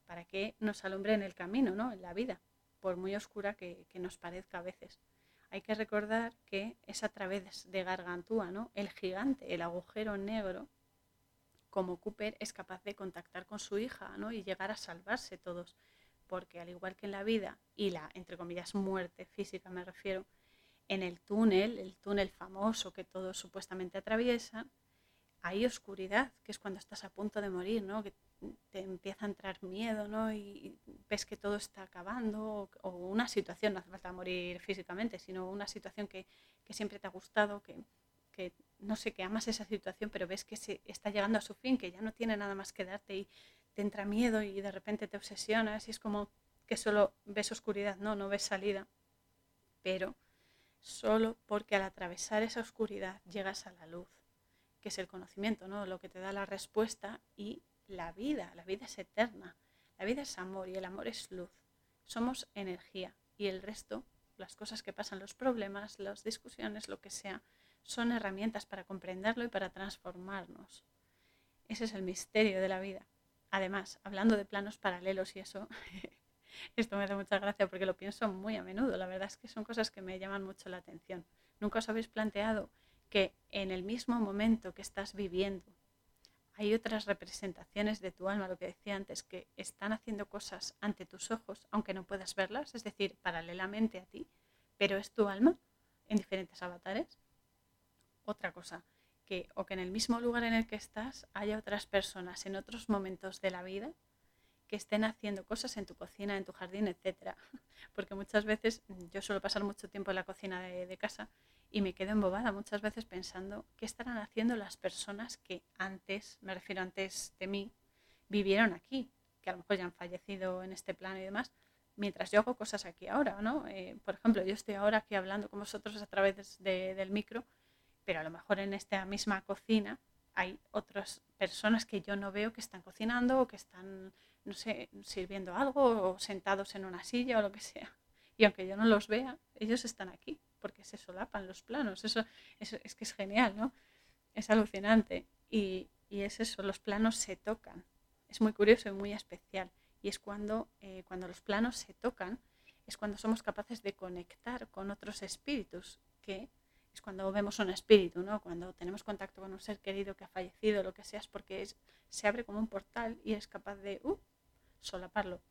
para que nos alumbre en el camino, ¿no? en la vida, por muy oscura que, nos parezca a veces. Hay que recordar que es a través de Gargantúa, ¿no? el gigante, el agujero negro, como Cooper es capaz de contactar con su hija ¿no? y llegar a salvarse todos. Porque al igual que en la vida y la, entre comillas, muerte física me refiero, en el túnel, el túnel famoso que todos supuestamente atraviesan, hay oscuridad, que es cuando estás a punto de morir, ¿no? Que te empieza a entrar miedo, ¿no? Y ves que todo está acabando, o, una situación, no hace falta morir físicamente, sino una situación que, siempre te ha gustado, que, que no sé, que amas esa situación, pero ves que se está llegando a su fin, que ya no tiene nada más que darte y te entra miedo y de repente te obsesionas y es como que solo ves oscuridad, no, no ves salida. Pero solo porque al atravesar esa oscuridad llegas a la luz, que es el conocimiento, ¿no? Lo que te da la respuesta y la vida, la vida es eterna. La vida es amor y el amor es luz. Somos energía y el resto, las cosas que pasan, los problemas, las discusiones, lo que sea, son herramientas para comprenderlo y para transformarnos. Ese es el misterio de la vida. Además, hablando de planos paralelos y eso, <laughs> esto me hace mucha gracia porque lo pienso muy a menudo. La verdad es que son cosas que me llaman mucho la atención. ¿Nunca os habéis planteado que en el mismo momento que estás viviendo hay otras representaciones de tu alma, lo que decía antes, que están haciendo cosas ante tus ojos, aunque no puedas verlas, es decir, paralelamente a ti, pero es tu alma en diferentes avatares? otra cosa, que o que en el mismo lugar en el que estás haya otras personas en otros momentos de la vida que estén haciendo cosas en tu cocina, en tu jardín, etcétera. <laughs> Porque muchas veces yo suelo pasar mucho tiempo en la cocina de, casa y me quedo embobada muchas veces pensando qué estarán haciendo las personas que antes, me refiero antes de mí, vivieron aquí, que a lo mejor ya han fallecido en este plano y demás, mientras yo hago cosas aquí ahora, ¿no? Eh, por ejemplo, yo estoy ahora aquí hablando con vosotros a través de, del micro pero a lo mejor en esta misma cocina hay otras personas que yo no veo que están cocinando o que están, no sé, sirviendo algo o sentados en una silla o lo que sea. Y aunque yo no los vea, ellos están aquí porque se solapan los planos. Eso, es que es genial, ¿no? Es alucinante. Y, es eso, los planos se tocan. Es muy curioso y muy especial. Y es cuando, eh, cuando los planos se tocan, es cuando somos capaces de conectar con otros espíritus que cuando vemos un espíritu, ¿no? Cuando tenemos contacto con un ser querido que ha fallecido, lo que sea, es porque se abre como un portal y es capaz de uh, solaparlo.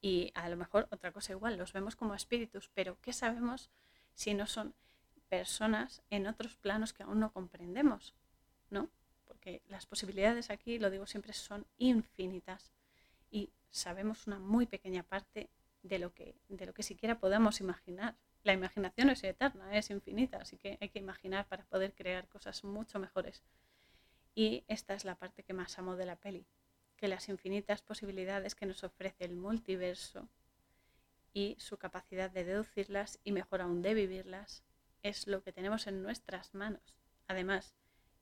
Y a lo mejor otra cosa igual, los vemos como espíritus, pero ¿qué sabemos si no son personas en otros planos que aún no comprendemos? ¿No? Porque las posibilidades aquí, lo digo siempre, son infinitas y sabemos una muy pequeña parte de lo que, de lo que siquiera podemos imaginar la imaginación es eterna, es infinita, así que hay que imaginar para poder crear cosas mucho mejores. Y esta es la parte que más amo de la peli, que las infinitas posibilidades que nos ofrece el multiverso y su capacidad de deducirlas y mejor aún de vivirlas es lo que tenemos en nuestras manos. Además,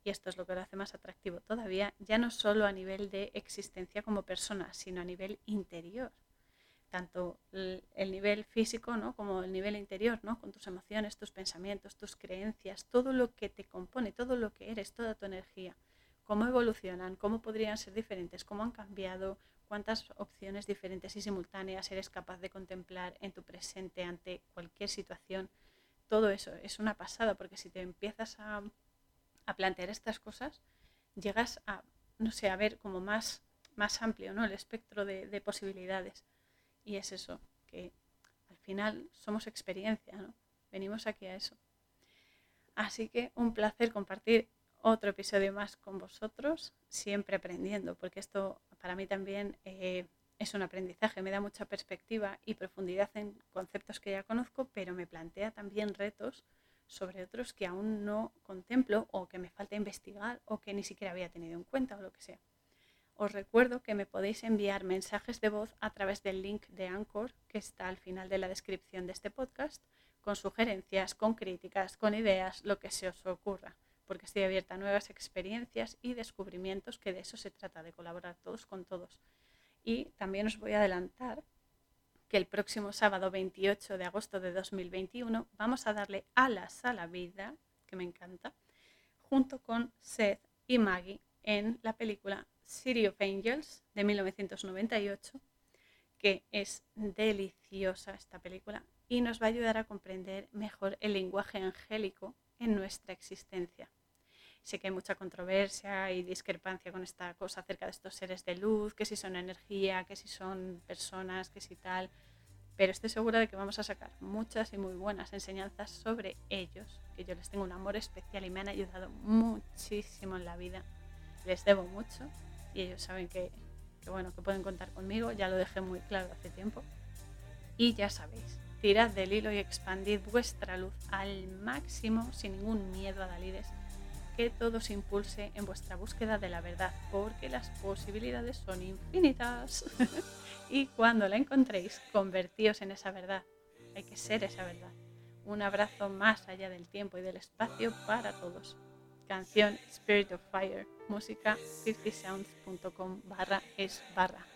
y esto es lo que lo hace más atractivo todavía, ya no solo a nivel de existencia como persona, sino a nivel interior tanto el, nivel físico ¿no? como el nivel interior, ¿no? con tus emociones, tus pensamientos, tus creencias, todo lo que te compone, todo lo que eres, toda tu energía, cómo evolucionan, cómo podrían ser diferentes, cómo han cambiado, cuántas opciones diferentes y simultáneas eres capaz de contemplar en tu presente ante cualquier situación. Todo eso es una pasada porque si te empiezas a, a plantear estas cosas, llegas a, no sé, a ver como más, más amplio ¿no? el espectro de, de posibilidades y es eso, que al final somos experiencia, ¿no? Venimos aquí a eso. Así que un placer compartir otro episodio más con vosotros, siempre aprendiendo, porque esto para mí también eh, es un aprendizaje, me da mucha perspectiva y profundidad en conceptos que ya conozco, pero me plantea también retos sobre otros que aún no contemplo o que me falta investigar o que ni siquiera había tenido en cuenta o lo que sea. Os recuerdo que me podéis enviar mensajes de voz a través del link de Anchor que está al final de la descripción de este podcast, con sugerencias, con críticas, con ideas, lo que se os ocurra, porque estoy abierta a nuevas experiencias y descubrimientos, que de eso se trata, de colaborar todos con todos. Y también os voy a adelantar que el próximo sábado 28 de agosto de 2021 vamos a darle alas a la vida, que me encanta, junto con Seth y Maggie en la película City of Angels de 1998, que es deliciosa esta película y nos va a ayudar a comprender mejor el lenguaje angélico en nuestra existencia. Sé que hay mucha controversia y discrepancia con esta cosa acerca de estos seres de luz, que si son energía, que si son personas, que si tal, pero estoy segura de que vamos a sacar muchas y muy buenas enseñanzas sobre ellos, que yo les tengo un amor especial y me han ayudado muchísimo en la vida. Les debo mucho y ellos saben que, bueno, que pueden contar conmigo, ya lo dejé muy claro hace tiempo. Y ya sabéis tirad del hilo y expandid vuestra luz al máximo sin ningún miedo a Dalides, que todo se impulse en vuestra búsqueda de la verdad, porque las posibilidades son infinitas. <laughs> y cuando la encontréis, convertíos en esa verdad. Hay que ser esa verdad. Un abrazo más allá del tiempo y del espacio para todos. Canción Spirit of Fire, música 50sounds.com barra es barra.